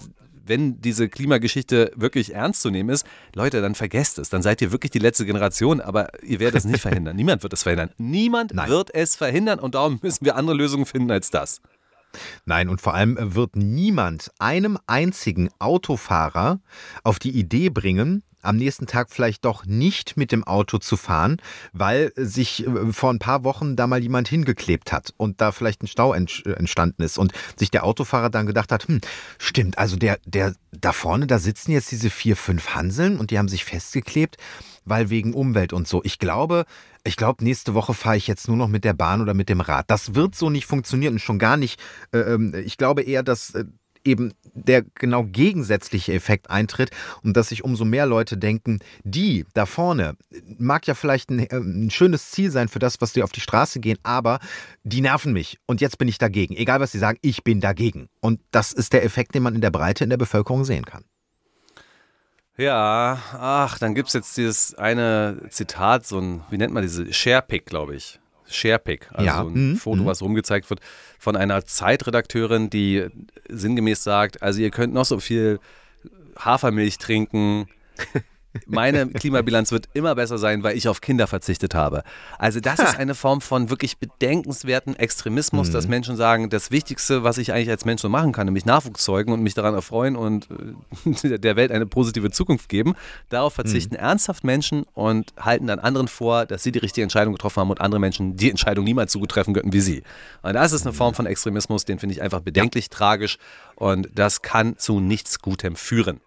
wenn diese Klimageschichte wirklich ernst zu nehmen ist, Leute, dann vergesst es. Dann seid ihr wirklich die letzte Generation, aber ihr werdet es nicht verhindern. Niemand wird es verhindern. Niemand Nein. wird es verhindern und darum müssen wir andere Lösungen finden als das. Nein, und vor allem wird niemand einem einzigen Autofahrer auf die Idee bringen, am nächsten Tag vielleicht doch nicht mit dem Auto zu fahren, weil sich äh, vor ein paar Wochen da mal jemand hingeklebt hat und da vielleicht ein Stau äh, entstanden ist und sich der Autofahrer dann gedacht hat, hm, stimmt, also der, der da vorne, da sitzen jetzt diese vier, fünf Hanseln und die haben sich festgeklebt, weil wegen Umwelt und so. Ich glaube, ich glaube, nächste Woche fahre ich jetzt nur noch mit der Bahn oder mit dem Rad. Das wird so nicht funktionieren und schon gar nicht. Äh, ähm, ich glaube eher, dass eben der genau gegensätzliche Effekt eintritt und dass sich umso mehr Leute denken, die da vorne, mag ja vielleicht ein, äh, ein, schönes Ziel sein für das, was sie auf die Straße gehen, aber die nerven mich und jetzt bin ich dagegen. Egal was sie sagen, ich bin dagegen. Und das ist der Effekt, den man in der Breite in der Bevölkerung sehen kann. Ja, ach, dann gibt es jetzt dieses eine Zitat, so ein, wie nennt man diese, Sharepick, glaube ich. Sharepick, also ja. ein mhm. Foto, mhm. was rumgezeigt wird von einer Zeitredakteurin, die sinngemäß sagt, also ihr könnt noch so viel Hafermilch trinken, meine Klimabilanz wird immer besser sein, weil ich auf Kinder verzichtet habe. Also das ist eine Form von wirklich bedenkenswerten Extremismus, mhm. dass Menschen sagen, das Wichtigste, was ich eigentlich als Mensch so machen kann, nämlich Nachwuchs zeugen und mich daran erfreuen und äh, der Welt eine positive Zukunft geben, darauf verzichten mhm. ernsthaft Menschen und halten dann anderen vor, dass sie die richtige Entscheidung getroffen haben und andere Menschen die Entscheidung niemals so gut treffen könnten wie sie. Und das ist eine Form von Extremismus, den finde ich einfach bedenklich ja. tragisch und das kann zu nichts Gutem führen.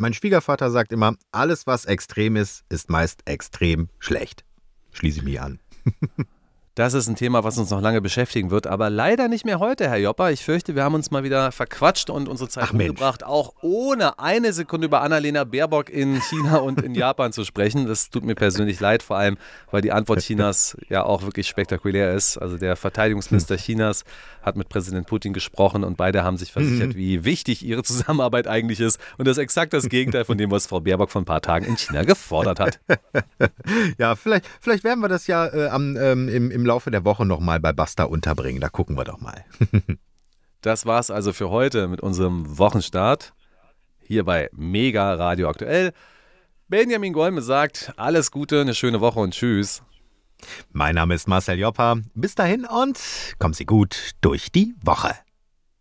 Mein Schwiegervater sagt immer, alles was extrem ist, ist meist extrem schlecht. Schließe ich mich an. Das ist ein Thema, was uns noch lange beschäftigen wird, aber leider nicht mehr heute, Herr Jopper. Ich fürchte, wir haben uns mal wieder verquatscht und unsere Zeit Mensch. auch ohne eine Sekunde über Annalena Baerbock in China und in Japan zu sprechen. Das tut mir persönlich leid, vor allem, weil die Antwort Chinas ja auch wirklich spektakulär ist. Also der Verteidigungsminister hm. Chinas hat mit Präsident Putin gesprochen und beide haben sich versichert, mhm. wie wichtig ihre Zusammenarbeit eigentlich ist. Und das ist exakt das Gegenteil von dem, was Frau Baerbock vor ein paar Tagen in China gefordert hat. ja, vielleicht, vielleicht werden wir das ja äh, am, ähm, im, im Laufe der Woche nochmal bei Basta unterbringen. Da gucken wir doch mal. das war's also für heute mit unserem Wochenstart hier bei Mega Radio Aktuell. Benjamin Golme sagt, alles Gute, eine schöne Woche und tschüss. Mein Name ist Marcel Joppa. Bis dahin und kommen Sie gut durch die Woche.